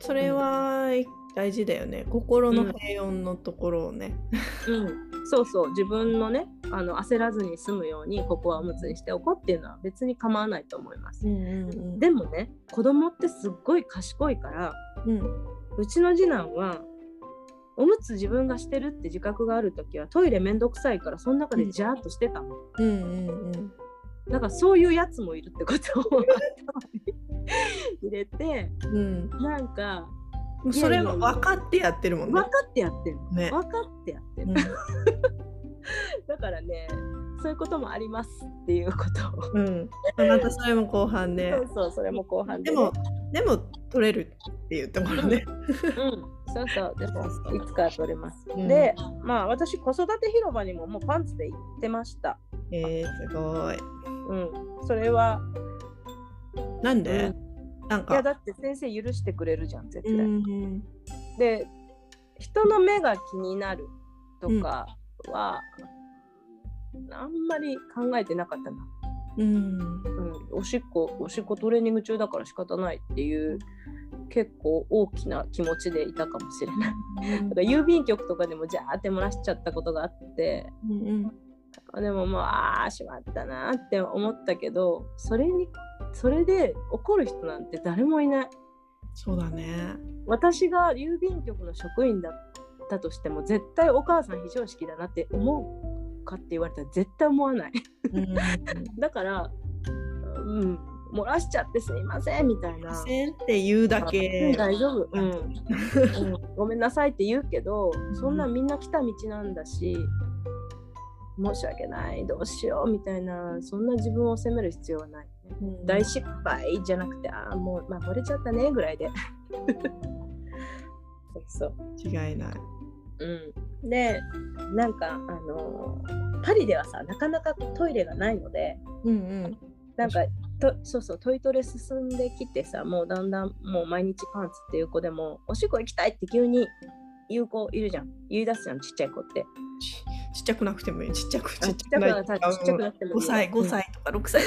[SPEAKER 2] それは大事だよね。心の平穏のところをね、
[SPEAKER 1] うん、そうそう。自分のねあの焦らずに済むようにここはおむつにしておこうっていうのは別に構わないと思います。
[SPEAKER 2] うんうん
[SPEAKER 1] でもね子供ってすっごい賢いから
[SPEAKER 2] うん。
[SPEAKER 1] うちの次男はおむつ自分がしてるって自覚がある時はトイレめんどくさいからその中でジャーっとしてたの、
[SPEAKER 2] うんうんうん
[SPEAKER 1] だからそういうやつもいるってことを入れて
[SPEAKER 2] うん。
[SPEAKER 1] なんか
[SPEAKER 2] それは分かってやってるもんね。
[SPEAKER 1] 分かってやってる。の、
[SPEAKER 2] ね。
[SPEAKER 1] 分かってやってる、
[SPEAKER 2] うん。
[SPEAKER 1] だからねそういうこともありますっていうことを、
[SPEAKER 2] うん、またそれも後半で。
[SPEAKER 1] そうそうそれも後半で。ね、
[SPEAKER 2] でもでも取れるっていうところね。
[SPEAKER 1] うん、そうそう、でも
[SPEAKER 2] そうそう。
[SPEAKER 1] いつかは取れます。
[SPEAKER 2] うん。
[SPEAKER 1] で、まあ私、子育て広場にももうパンツで行ってました。
[SPEAKER 2] えー、すごい。
[SPEAKER 1] うん、それは、
[SPEAKER 2] なんで、なん
[SPEAKER 1] いや、
[SPEAKER 2] か、
[SPEAKER 1] だって先生許してくれるじゃん、絶
[SPEAKER 2] う
[SPEAKER 1] 対。
[SPEAKER 2] ん
[SPEAKER 1] で、人の目が気になるとかは、あんまり考えてなかったな。
[SPEAKER 2] うん。
[SPEAKER 1] うん、おしっこおしっこトレーニング中だから仕方ないっていう結構大きな気持ちでいたかもしれない。だから郵便局とかでもジャーって漏らしちゃったことがあって
[SPEAKER 2] うん
[SPEAKER 1] でももうああしまったなって思ったけどそれにそれで怒る人なんて誰もいない。
[SPEAKER 2] そうだね。
[SPEAKER 1] 私が郵便局の職員だったとしても絶対お母さん非常識だなって思うかって言われたら絶対思わない。
[SPEAKER 2] うん
[SPEAKER 1] だから、うん、漏らしちゃってすいませんみたいな。
[SPEAKER 2] せんって言うだけ。
[SPEAKER 1] 大丈夫、うんうん、ごめんなさいって言うけどそんなみんな来た道なんだし申し訳ないどうしようみたいなそんな自分を責める必要はない、ね。
[SPEAKER 2] うん。
[SPEAKER 1] 大失敗じゃなくてああもう、まあ、漏れちゃったねぐらいで。そうそう。
[SPEAKER 2] 違いない。
[SPEAKER 1] うん、でなんかあのパリではさなかなかトイレがないので
[SPEAKER 2] うんうん。
[SPEAKER 1] なんかとそうそうトイトレ進んできてさもうだんだんもう毎日パンツっていう子でもおしっこ行きたいって急に言う子いるじゃん。言い出すじゃんちっちゃい子って。
[SPEAKER 2] ちちっちゃくなくてもいい。ちっちゃく
[SPEAKER 1] あちっちゃくなちっちゃくなってもいい
[SPEAKER 2] 5歳、5歳とか6歳。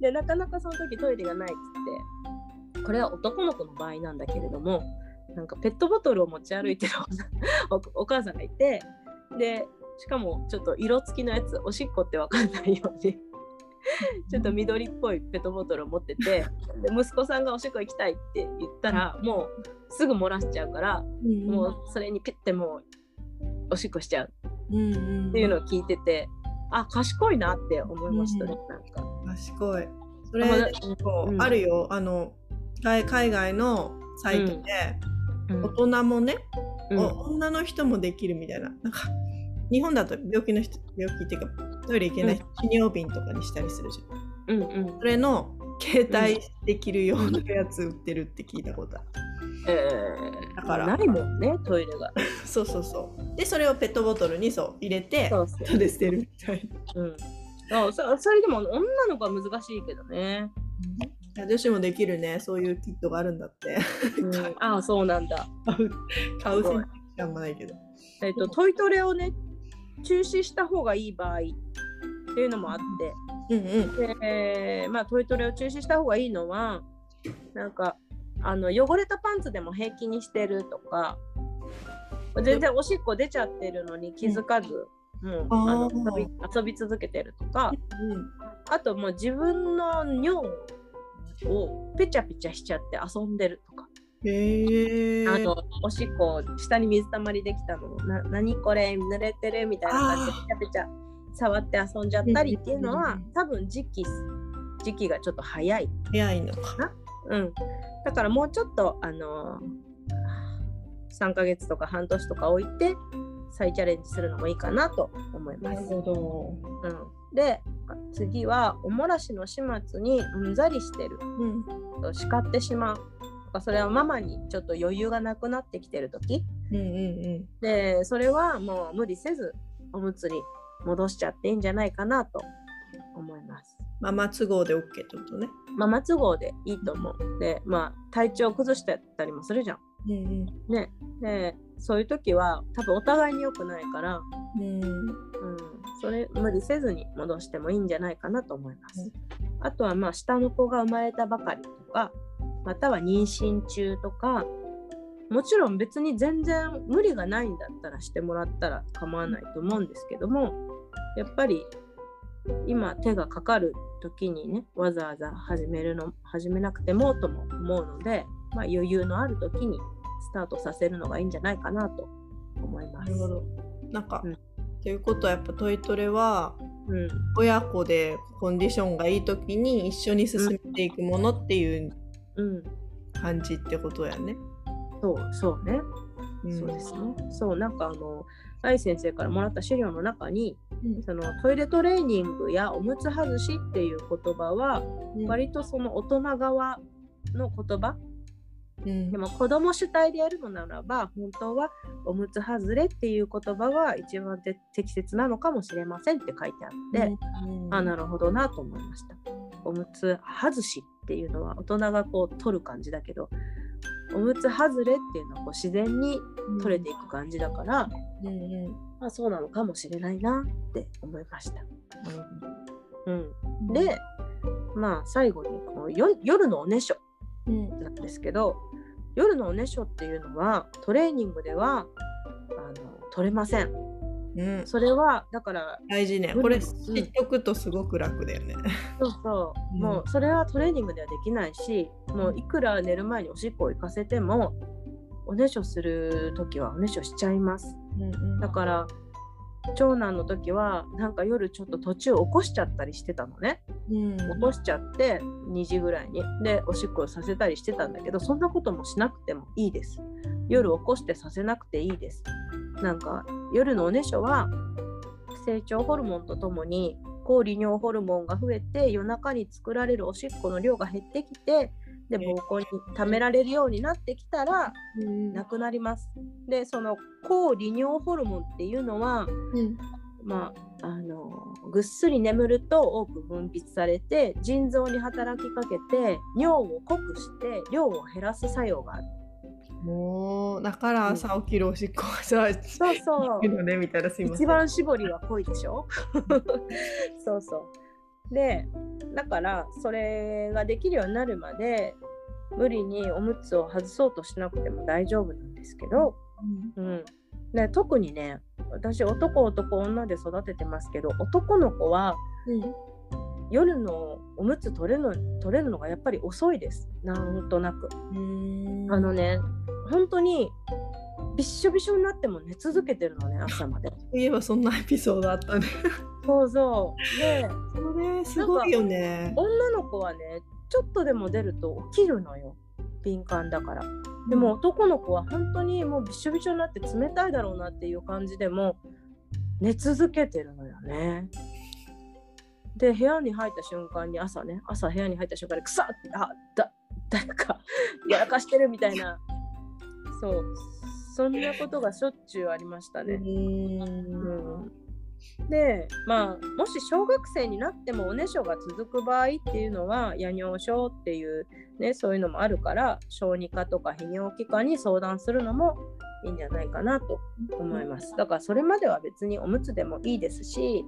[SPEAKER 1] でなかなかその時トイレがないっつって。これは男の子の場合なんだけれどもなんかペットボトルを持ち歩いてるお お母さんがいて。でしかもちょっと色付きのやつおしっこって分かんないように ちょっと緑っぽいペットボトルを持ってて で息子さんがおしっこ行きたいって言ったらもうすぐ漏らしちゃうからもうそれにピッてもうおしっこしちゃう。
[SPEAKER 2] うんうん、
[SPEAKER 1] っていうのを聞いててあ賢いなって思いましたね、なんか。
[SPEAKER 2] 賢い。それ
[SPEAKER 1] あまだ
[SPEAKER 2] そう
[SPEAKER 1] うん。
[SPEAKER 2] あるよ。あの海海外のサイトで、
[SPEAKER 1] うん。
[SPEAKER 2] 大人もね、女の人もできるみたいな。なんか日本だと病気の人病気っていうかトイレ行けない人、泌尿瓶とかにしたりするじゃん。
[SPEAKER 1] うんうん
[SPEAKER 2] それの携帯できるようなやつ売ってるって聞いたことある。
[SPEAKER 1] えー、
[SPEAKER 2] だから
[SPEAKER 1] ないもんねトイレが。
[SPEAKER 2] そうそうそう。でそれをペットボトルにそう入れて
[SPEAKER 1] そうそう
[SPEAKER 2] 後で捨てるみたいな。
[SPEAKER 1] うん、あそそれでも女の子は難しいけどね。
[SPEAKER 2] いや女子もできるね。そういうキットがあるんだって。
[SPEAKER 1] うん、ああそうなんだ。
[SPEAKER 2] 買う買う選択肢あんまないけど。
[SPEAKER 1] えっとトイトレをね中止した方がいい場合っていうのもあって。
[SPEAKER 2] うんうん。
[SPEAKER 1] でまあ、トイトレを中止した方がいいのはなんかあの汚れたパンツでも平気にしてるとか全然おしっこ出ちゃってるのに気づかず、もうあの遊び遊び続けてるとか。
[SPEAKER 2] うん
[SPEAKER 1] あともう自分の尿をペチャペチャしちゃって遊んでるとか、
[SPEAKER 2] へえ。
[SPEAKER 1] あのおしっこ下に水たまりできたの。な何これ濡れてるみたいな感じでペチャペチャ触って遊んじゃったりっていうのは、
[SPEAKER 2] うん
[SPEAKER 1] 多分時期時期がちょっと早い。
[SPEAKER 2] 早いのか。
[SPEAKER 1] うん、だからもうちょっと、あのー、3ヶ月とか半年とか置いて再チャレンジするのもいいかなと思います。
[SPEAKER 2] ど。
[SPEAKER 1] うん、で次はおもらしの始末にうんざりしてる
[SPEAKER 2] うん。
[SPEAKER 1] 叱ってしまうとかそれはママにちょっと余裕がなくなってきてる時
[SPEAKER 2] うんうん
[SPEAKER 1] でそれはもう無理せずおむつに戻しちゃっていいんじゃないかなと思います。
[SPEAKER 2] ママ都合で OK ってことね。
[SPEAKER 1] ママ都合でいいと思う。でまあ体調崩してたりもするじゃん。
[SPEAKER 2] うん
[SPEAKER 1] ね、でそういう時は多分お互いに良くないから、
[SPEAKER 2] うん。うん
[SPEAKER 1] うん、それ無理せずに戻してもいいんじゃないかなと思います。あとはまあ下の子が生まれたばかりとかまたは妊娠中とかもちろん別に全然無理がないんだったらしてもらったら構わないと思うんですけどもやっぱり今手がかかる時にねわざわざ始めるの始めなくてもとも思うので、まあ、余裕のある時にスタートさせるのがいいんじゃないかなと思います。
[SPEAKER 2] なるほど。なんか、
[SPEAKER 1] うん
[SPEAKER 2] ということはやっぱトイトレは
[SPEAKER 1] うん
[SPEAKER 2] 親子でコンディションがいい時に一緒に進めていくものっていう
[SPEAKER 1] うん、
[SPEAKER 2] 感じってことやね。
[SPEAKER 1] そうそうね。
[SPEAKER 2] うん
[SPEAKER 1] そうですね。そう、なんかあの、愛先生からもらった資料の中に、
[SPEAKER 2] うん
[SPEAKER 1] そのトイレトレーニングやおむつ外しっていう言葉は、割とその大人側の言葉、
[SPEAKER 2] うん。
[SPEAKER 1] でも子供主体でやるのならば、本当はおむつ外れっていう言葉が一番で適切なのかもしれませんって書いてあって、
[SPEAKER 2] うん
[SPEAKER 1] あ、なるほどなと思いました。おむつ外しっていうのは大人がこう取る感じだけど、おむつ外れっていうのはこう自然に取れていく感じだから、
[SPEAKER 2] うんうん。
[SPEAKER 1] まあ、そうなのかもしれないなって思いました。うん、でまあ最後にこのよ夜のおねしょ。
[SPEAKER 2] うん
[SPEAKER 1] なんですけど夜のおねしょっていうのはトレーニングではあの取れません。
[SPEAKER 2] うん、
[SPEAKER 1] それはだから
[SPEAKER 2] 大事ね。
[SPEAKER 1] うん
[SPEAKER 2] これ知っとくとすごく楽だよね。
[SPEAKER 1] そうそう、
[SPEAKER 2] うん。
[SPEAKER 1] もうそれはトレーニングではできないしもういくら寝る前におしっこを行かせてもおねしょする時はおねしょしちゃいます。だから長男の時はなんか夜ちょっと途中起こしちゃったりしてたのね。
[SPEAKER 2] うん。
[SPEAKER 1] 起こしちゃって2時ぐらいに。でおしっこをさせたりしてたんだけどそんなこともしなくてもいいです。夜起こしてさせなくていいです。なんか夜のおねしょは成長ホルモンとともに抗利尿ホルモンが増えて夜中に作られるおしっこの量が減ってきてで膀胱に溜められるようになってきたら
[SPEAKER 2] うん
[SPEAKER 1] なくなります。でその抗利尿ホルモンっていうのは、
[SPEAKER 2] うん
[SPEAKER 1] まあ、あのぐっすり眠ると多く分泌されて腎臓に働きかけて尿を濃くして量を減らす作用がある。
[SPEAKER 2] もうだから朝起きるおしっこがさ、
[SPEAKER 1] そうそう
[SPEAKER 2] いいのねみたいなすいません。
[SPEAKER 1] 一番絞りは濃いでしょ？そうそう。でだからそれができるようになるまで無理におむつを外そうとしなくても大丈夫なんですけど、うん、で特にね私男男女で育ててますけど男の子は
[SPEAKER 2] うん
[SPEAKER 1] 夜のおむつ取れるの取れるのがやっぱり遅いですなんとなく。
[SPEAKER 2] うん
[SPEAKER 1] あのね本当にびっしょびしょになっても寝続けてるのね朝まで。
[SPEAKER 2] そういえばそんなエピソードあったね。
[SPEAKER 1] そうそうで
[SPEAKER 2] それすごいよね。
[SPEAKER 1] 女の子はねちょっとでも出ると起きるのよ敏感だから。でも男の子は本当にもうびっしょびしょになって冷たいだろうなっていう感じでも寝続けてるのよね。で部屋に入った瞬間に朝ね朝部屋に入った瞬間にくさってあだ誰か やらかしてるみたいなそうそんなことがしょっちゅうありましたね。
[SPEAKER 2] うん
[SPEAKER 1] うんでまあもし小学生になってもおねしょが続く場合っていうのは夜尿症っていうねそういうのもあるから小児科とか泌尿器科に相談するのもいいんじゃないかなと思います。だからそれまでは別におむつでもいいですし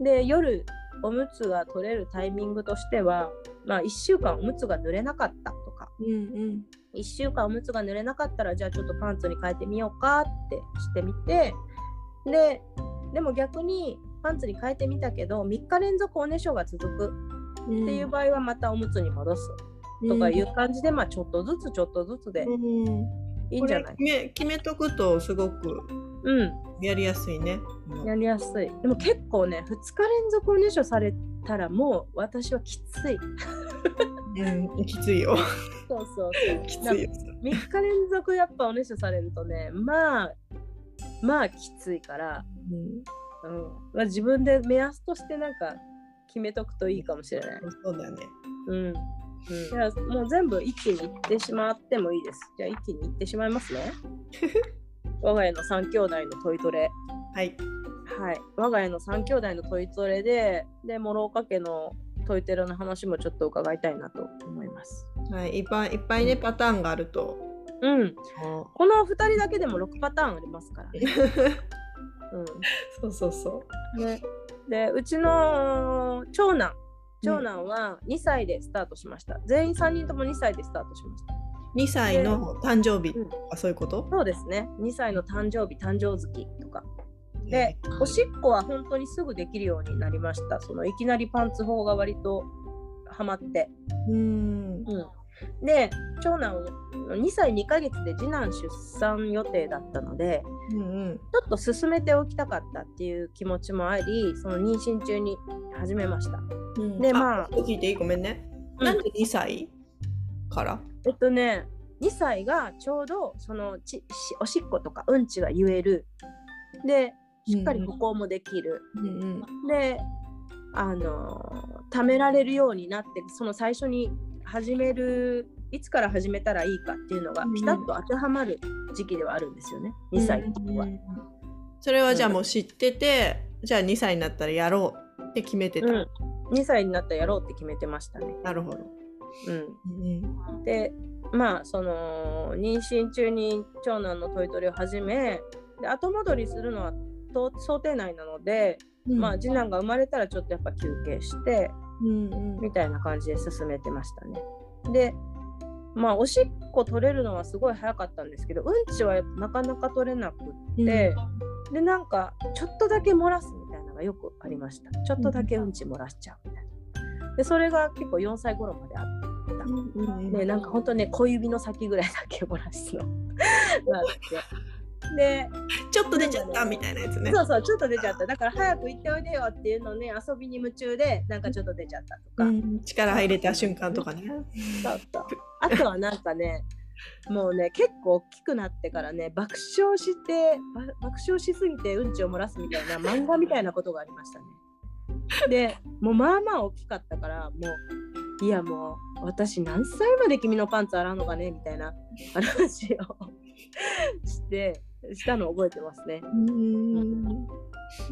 [SPEAKER 1] で夜おむつが取れるタイミングとしてはまあ1週間おむつが濡れなかったとか。
[SPEAKER 2] うんうん。
[SPEAKER 1] 1週間おむつが濡れなかったらじゃあちょっとパンツに変えてみようかってしてみてででも逆にパンツに変えてみたけど3日連続おねしょが続く
[SPEAKER 2] うん
[SPEAKER 1] っていう場合はまたおむつに戻すとかいう感じで、まあちょっとずつちょっとずつで
[SPEAKER 2] うん。
[SPEAKER 1] いいんじゃない？
[SPEAKER 2] 決め決めとくとすごく
[SPEAKER 1] うん。
[SPEAKER 2] やりやすいね。
[SPEAKER 1] やりやすい。でも結構ね2日連続おねしょされたらもう私はきつい。
[SPEAKER 2] うん、きついよ。
[SPEAKER 1] そうそうそう。
[SPEAKER 2] きついよ。
[SPEAKER 1] 3日連続やっぱおねしょされるとねまあまあきついから
[SPEAKER 2] うん
[SPEAKER 1] うんまあ、自分で目安としてなんか決めとくといいかもしれない。
[SPEAKER 2] そうだよね。
[SPEAKER 1] うん。
[SPEAKER 2] うん
[SPEAKER 1] じゃあもう全部一気にいってしまってもいいです。じゃあ一気にいってしまいますね。我が家の3兄弟のトイトレ。
[SPEAKER 2] はい。
[SPEAKER 1] はい。我が家の3兄弟のトイトレで、で、諸岡家のトイトレの話もちょっと伺いたいなと思います。
[SPEAKER 2] はい、いっぱいいっぱいねパターンがあると。
[SPEAKER 1] うん。この2人だけでも6パターンありますからね。
[SPEAKER 2] そうそうそ
[SPEAKER 1] うん。ね、で、うちの長男。長男は2歳でスタートしました。全員3人とも2歳でスタートしました。
[SPEAKER 2] う。2歳の誕生日
[SPEAKER 1] うん
[SPEAKER 2] とかそういうこと、
[SPEAKER 1] そうですね。2歳の誕生日、誕生月とか。で、おしっこは本当にすぐできるようになりました。そのいきなりパンツ法が割とハマって。
[SPEAKER 2] うん。
[SPEAKER 1] うん、で、長男2歳2ヶ月で次男出産予定だったので、
[SPEAKER 2] うんうん。
[SPEAKER 1] ちょっと進めておきたかったっていう気持ちもあり、その妊娠中に始めました。
[SPEAKER 2] うん
[SPEAKER 1] でまあ
[SPEAKER 2] 聞いていいごめんね。
[SPEAKER 1] うん
[SPEAKER 2] なんで2歳から？
[SPEAKER 1] えっとね、2歳がちょうどそのちしおしっことかうんちが言える。で、しっかり歩行もできる。
[SPEAKER 2] うんうん。
[SPEAKER 1] であの貯められるようになってその最初に始めるいつから始めたらいいかっていうのが
[SPEAKER 2] うん
[SPEAKER 1] ピタッと当てはまる時期ではあるんですよね、2歳の時は。
[SPEAKER 2] うんそれはじゃあもう知ってて、じゃあ2歳になったらやろうって決めてた？
[SPEAKER 1] うん、2歳になったらやろうって決めてましたね。
[SPEAKER 2] なるほど。
[SPEAKER 1] うん、でまあその妊娠中に長男のトイトレを始めで後戻りするのはと想定内なので、
[SPEAKER 2] うん
[SPEAKER 1] まあ次男が生まれたらちょっとやっぱ休憩して
[SPEAKER 2] うんうん
[SPEAKER 1] みたいな感じで進めてましたね。でまあおしっこ取れるのはすごい早かったんですけどうんちはなかなか取れなくって、でなんかちょっとだけ漏らすみたいなのがよくありましたちょっとだけうんち漏らしちゃうみたいな。でそれが結構4歳頃まであった。
[SPEAKER 2] うんうんうん
[SPEAKER 1] でなんか本当ね小指の先ぐらいだけ漏らすの なって。で
[SPEAKER 2] ちょっと出ちゃったみたいなやつね。
[SPEAKER 1] そうそうちょっと出ちゃっただから早く行っておいでよっていうのね遊びに夢中でなんかちょっと出ちゃったとか、
[SPEAKER 2] うん力入れた瞬間とかね。
[SPEAKER 1] そうそうあとはなんかねもうね結構大きくなってからね爆笑してば爆笑しすぎてうんちを漏らすみたいな漫画みたいなことがありましたね。でもうまあまあ大きかったからもういやもう私何歳まで君のパンツ洗うのかねみたいな話を してしたのを覚えてますね。
[SPEAKER 2] うん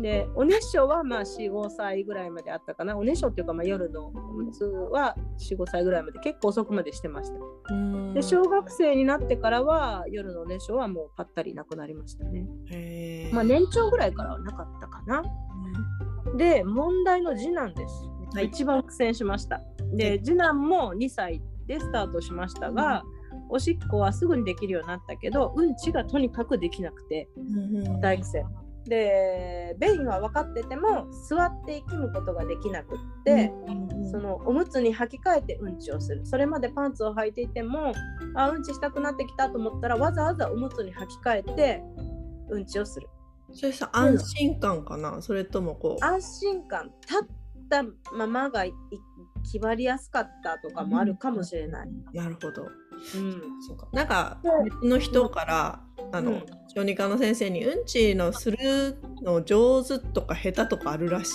[SPEAKER 1] でおねしょはまあ45歳ぐらいまであったかなおねしょっていうかまあ夜のおむつは45歳ぐらいまで結構遅くまでしてました。
[SPEAKER 2] うん
[SPEAKER 1] で小学生になってからは夜のおねしょはもうぱったりなくなりましたね。まあ年長ぐらいからはなかったかな。で問題の次男です。
[SPEAKER 2] はい
[SPEAKER 1] 一番苦戦しました。
[SPEAKER 2] は
[SPEAKER 1] で
[SPEAKER 2] い
[SPEAKER 1] 次男も2歳でスタートしましたが、おしっこはすぐにできるようになったけどうんちがとにかくできなくて
[SPEAKER 2] うん
[SPEAKER 1] 大苦戦。で便意は分かってても座って息むことができなくって、
[SPEAKER 2] うん。
[SPEAKER 1] そのおむつに履き替えてうんちをする。それまでパンツを履いていてもあうんちしたくなってきたと思ったらわざわざおむつに履き替えてうんちをする。
[SPEAKER 2] それさ安心感かな？それともこう。
[SPEAKER 1] 安心感。立ったままがい決まりやすかったとかもあるかもしれない。
[SPEAKER 2] なるほど。
[SPEAKER 1] うん。
[SPEAKER 2] そうか。なんかの人からあの、
[SPEAKER 1] うん。
[SPEAKER 2] 小児科の先生にうんちのするの上手とか下手とかあるらしい、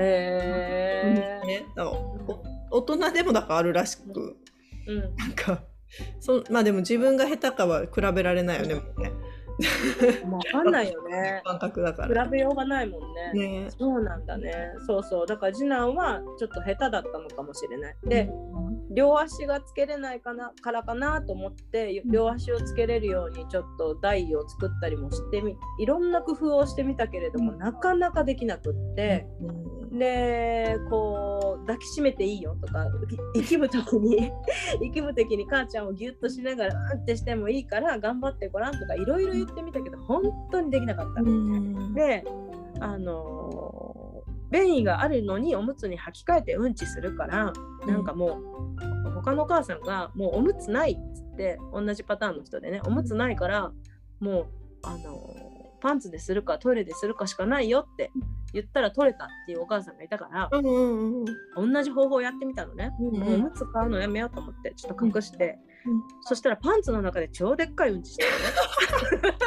[SPEAKER 1] へえ
[SPEAKER 2] ね、だからお大人でもだからあるらしく。
[SPEAKER 1] うん。
[SPEAKER 2] なんかそまあでも自分が下手かは比べられないよねもうね
[SPEAKER 1] もう分かんないよね。
[SPEAKER 2] 感覚だから
[SPEAKER 1] 比べようがないもんね。
[SPEAKER 2] ね
[SPEAKER 1] そうなんだね。そうそう。だから次男はちょっと下手だったのかもしれない。で、両足がつけれないかなからかなと思って
[SPEAKER 2] うん。
[SPEAKER 1] 両足をつけれるようにちょっと台を作ったりもしてみいろんな工夫をしてみたけれども、
[SPEAKER 2] うん。
[SPEAKER 1] なかなかできなくって、
[SPEAKER 2] うん。
[SPEAKER 1] でこう抱きしめていいよとかい息む時に 息む時に母ちゃんをギュッとしながらうんってしてもいいから頑張ってごらんとかいろいろ言ってみたけど本当にできなかった。
[SPEAKER 2] うん。
[SPEAKER 1] であのー便意があるのにおむつに履き替えてうんちするから、なんかもう他のお母さんがもうおむつないっつって同じパターンの人でねおむつないからもうあのーパンツでするかトイレでするかしかないよって言ったら取れたっていうお母さんがいたから
[SPEAKER 2] うんうんうん
[SPEAKER 1] 同じ方法をやってみたのね、
[SPEAKER 2] うん
[SPEAKER 1] もうおむつ買うのやめようと思ってちょっと隠して、
[SPEAKER 2] うん。
[SPEAKER 1] そしたらパンツの中で超でっかいうんちしてるね。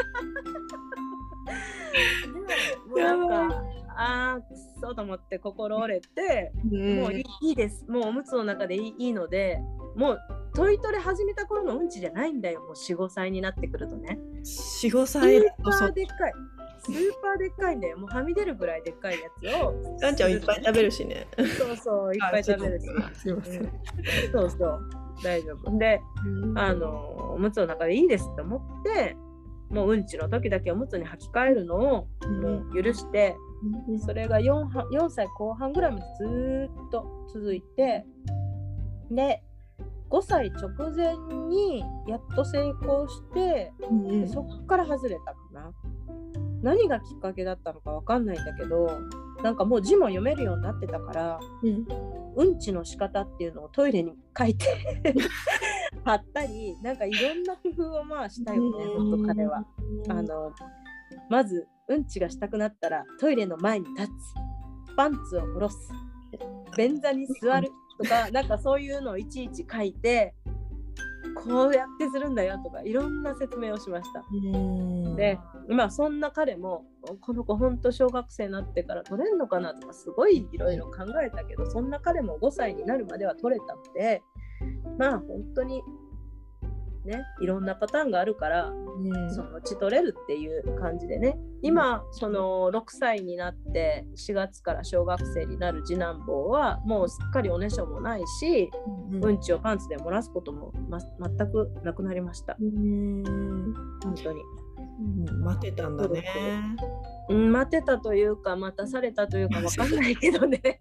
[SPEAKER 1] でもうなんかあーくっそと思って心折れて、
[SPEAKER 2] うん。
[SPEAKER 1] もういいです。もうおむつの中でいいのでもうトイトレ始めた頃のうんちじゃないんだよ。もう45歳になってくるとね。
[SPEAKER 2] 45
[SPEAKER 1] スー
[SPEAKER 2] 歳だと
[SPEAKER 1] パ
[SPEAKER 2] そ
[SPEAKER 1] ーでっかい。スーパーでっかいんだよ。もうはみ出るぐらいでっかいやつを
[SPEAKER 2] ガンちゃんはいっぱい食べるしね。
[SPEAKER 1] そうそういっぱい食べるし。
[SPEAKER 2] あすいません。
[SPEAKER 1] うん。そうそう。大丈夫。であのおむつの中でいいですって思ってもううんちの時だけおむつに履き替えるのをもう許して、それが 4, は4歳後半ぐらいまでずーっと続いてで5歳直前にやっと成功して
[SPEAKER 2] うん
[SPEAKER 1] そっから外れたかな。何がきっかけだったのかわかんないんだけどなんかもう字も読めるようになってたから
[SPEAKER 2] うん。
[SPEAKER 1] うんちの仕方っていうのをトイレに書いて 貼ったりなんかいろんな工夫をまあしたよね本当彼は。あのまずうんちがしたくなったらトイレの前に立つ。パンツを下ろす。便座に座るとかなんかそういうのをいちいち書いてこうやってするんだよとかいろんな説明をしました。
[SPEAKER 2] うん。
[SPEAKER 1] でまあそんな彼もこの子ほんと小学生になってから取れんのかなとかすごいいろいろ考えたけどそんな彼も5歳になるまでは取れたのでまあ本当にねいろんなパターンがあるから
[SPEAKER 2] うん
[SPEAKER 1] そのうち取れるっていう感じでね。今その6歳になって4月から小学生になる次男坊はもうすっかりおねしょもないし
[SPEAKER 2] うん
[SPEAKER 1] うん。ちをパンツで漏らすことも、ま、全くなくなりました。
[SPEAKER 2] うん
[SPEAKER 1] 本当に。
[SPEAKER 2] うん待ってたんだね。
[SPEAKER 1] うん、待ってたというか待たされたというかわかんないけどね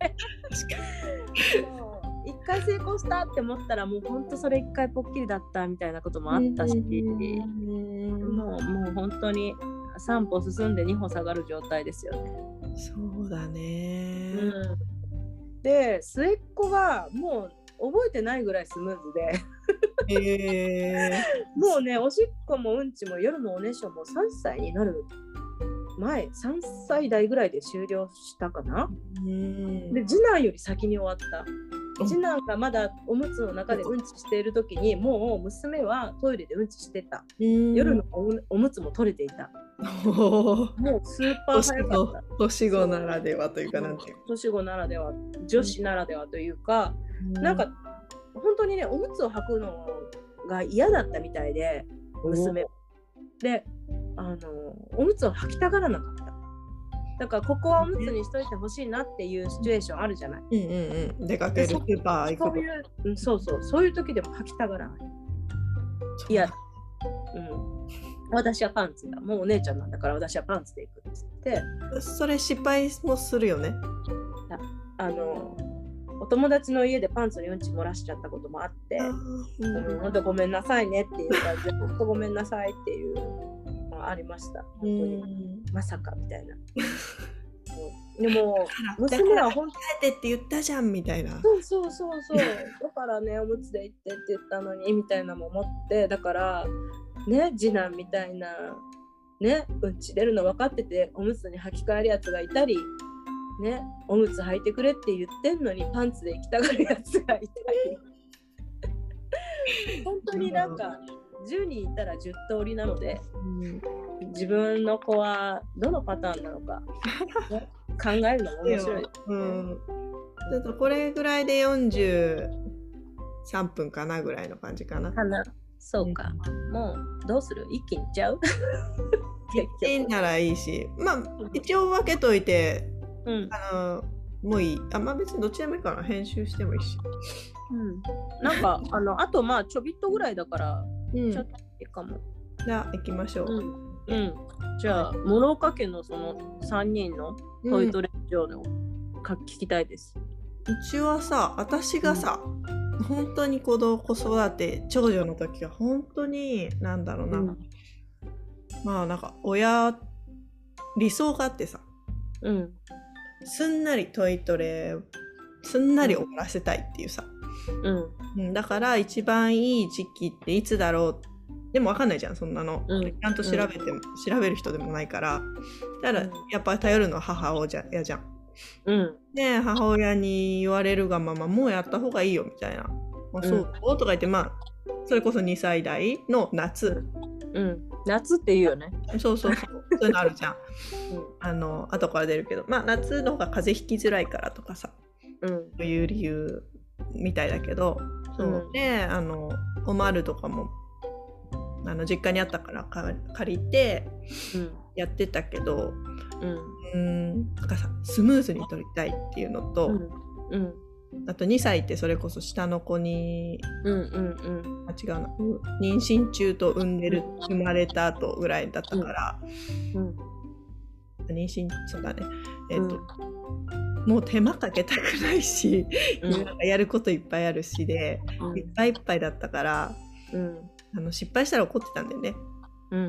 [SPEAKER 2] 確か
[SPEAKER 1] もう一回成功したって思ったらもうほんとそれ一回ぽっきりだったみたいなこともあったし、
[SPEAKER 2] うん
[SPEAKER 1] もうもう本当に3歩進んで2歩下がる状態ですよね。
[SPEAKER 2] そうだね。
[SPEAKER 1] うん、で末っ子がもう覚えてないぐらいスムーズで。
[SPEAKER 2] へえ
[SPEAKER 1] もうねおしっこもうんちも夜のおねしょも3歳になる前3歳代ぐらいで終了したかな。
[SPEAKER 2] うん
[SPEAKER 1] で次男より先に終わった。
[SPEAKER 2] うん
[SPEAKER 1] 次男がまだおむつの中でうんちしている時にもう娘はトイレでうんちしてた。夜のおむつも取れていた。もうスーパー早かった。
[SPEAKER 2] 年子ならではというかなんて
[SPEAKER 1] 年子ならでは女子ならではというか、なんか本当にねおむつを履くのが嫌だったみたいで娘。はであのおむつを履きたがらなかっただからここはおむつにしといてほしいなっていうシチュエーションあるじゃない。
[SPEAKER 2] うんうんうん。出かける。スーパー行く
[SPEAKER 1] そういう、うん、そうそう。そういう時でも履きたがらない。いやうん。私はパンツだ。もうお姉ちゃんなんだから私はパンツで行くっつって。
[SPEAKER 2] それ失敗もするよね。
[SPEAKER 1] あのお友達の家でパンツにうんち漏らしちゃったこともあって、うん、本当ごめんなさいねっていう感じで、本当ごめんなさいっていうのがありました。本当に、まさかみたいな。う んでも、娘は本当
[SPEAKER 2] 帰ってって言ったじゃんみたいな。
[SPEAKER 1] そうそうそうそう。だからね、おむつで行ってって言ったのにみたいなのも思って、だから、ね、次男みたいな、ね、うんち出るの分かってて、おむつに履き替えるやつがいたり、ね、おむつ履いてくれって言ってんのにパンツで行きたがるやつがいたり。本当になんか、10人いたら10通りなので、自分の子はどのパターンなのか、ね 考えるのも面白い。
[SPEAKER 2] うん。ちょっとこれぐらいで43分かなぐらいの感じかな。
[SPEAKER 1] かな。そうか。もうどうする？一気にいっちゃう？結
[SPEAKER 2] いいならいいし、まあ一応分けといて、
[SPEAKER 1] うん。
[SPEAKER 2] あのもういい。あまあ別にどっちでもいいかな。編集してもいいし。
[SPEAKER 1] うん、なんか、あの、あとまあちょびっとぐらいだから、
[SPEAKER 2] うん
[SPEAKER 1] ちょっといいかも。
[SPEAKER 2] じゃあ行きましょう。
[SPEAKER 1] うん。うん。じゃあ、諸岡家のその3人のトイトレ事情のか聞きたいです。
[SPEAKER 2] うちはさ私がさ、本当に子供子育て長女の時は本当になんだろうな、
[SPEAKER 1] うん
[SPEAKER 2] まあなんか親理想があってさ
[SPEAKER 1] うん。
[SPEAKER 2] すんなりトイトレすんなり終わらせたいっていうさ、
[SPEAKER 1] うん。
[SPEAKER 2] うん、だから一番いい時期っていつだろう？でも分かんないじゃんそんなの、
[SPEAKER 1] うん
[SPEAKER 2] ちゃんと調べても、調べる人でもないからだから
[SPEAKER 1] うん
[SPEAKER 2] やっぱ頼るのは母親じゃん
[SPEAKER 1] うん。
[SPEAKER 2] で母親に言われるがままもうやった方がいいよみたいな「あそう?」とか言ってまあそれこそ2歳代の夏、
[SPEAKER 1] うん。夏って言うよね。
[SPEAKER 2] そうそうそう そういうのあるじゃん
[SPEAKER 1] う
[SPEAKER 2] あの後から出るけどまあ夏の方が風邪ひきづらいからとかさ
[SPEAKER 1] ん。うん。
[SPEAKER 2] そういう理由みたいだけどそう、
[SPEAKER 1] うん
[SPEAKER 2] であのおまるとかもあの実家にあったからか借りて
[SPEAKER 1] うん。
[SPEAKER 2] やってたけど
[SPEAKER 1] うん。
[SPEAKER 2] うーんなんかさスムーズに取りたいっていうのと、
[SPEAKER 1] うん。うん。
[SPEAKER 2] あと2歳ってそれこそ下の子に
[SPEAKER 1] うん。うん。
[SPEAKER 2] あ違うな妊娠中と産んでる生まれた後ぐらいだったから、
[SPEAKER 1] うん。
[SPEAKER 2] 妊娠そうだねえっ、と、もう手間かけたくないし、
[SPEAKER 1] うん。
[SPEAKER 2] なんかやることいっぱいあるしで、いっぱいいっぱいだったから
[SPEAKER 1] うん。
[SPEAKER 2] あの失敗したら怒ってたんだよね。
[SPEAKER 1] うん。う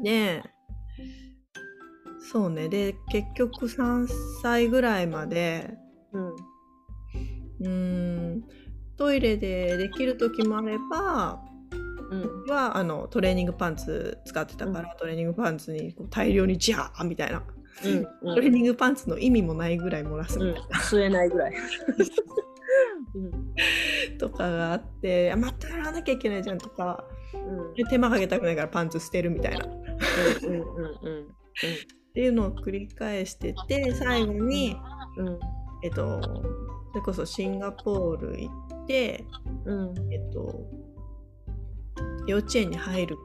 [SPEAKER 1] ん。
[SPEAKER 2] でそうねで結局3歳ぐらいまで
[SPEAKER 1] うん。
[SPEAKER 2] うーんトイレでできる時もあれば
[SPEAKER 1] うん。
[SPEAKER 2] はあのトレーニングパンツ使ってたから、トレーニングパンツにこう大量にジャーみたいな、
[SPEAKER 1] うん。
[SPEAKER 2] トレーニングパンツの意味もないぐらい漏らす
[SPEAKER 1] うん
[SPEAKER 2] みたいな、。
[SPEAKER 1] 吸えないぐらい。うん。
[SPEAKER 2] とかがあってあまた洗わなきゃいけないじゃんとか
[SPEAKER 1] うん。
[SPEAKER 2] で手間かけたくないからパンツ捨てるみたいなっ
[SPEAKER 1] うん。うん。うん。
[SPEAKER 2] ていうのを繰り返してて最後に
[SPEAKER 1] うん。
[SPEAKER 2] えっとそれこそシンガポール行って
[SPEAKER 1] うん。
[SPEAKER 2] えっと幼稚園に入る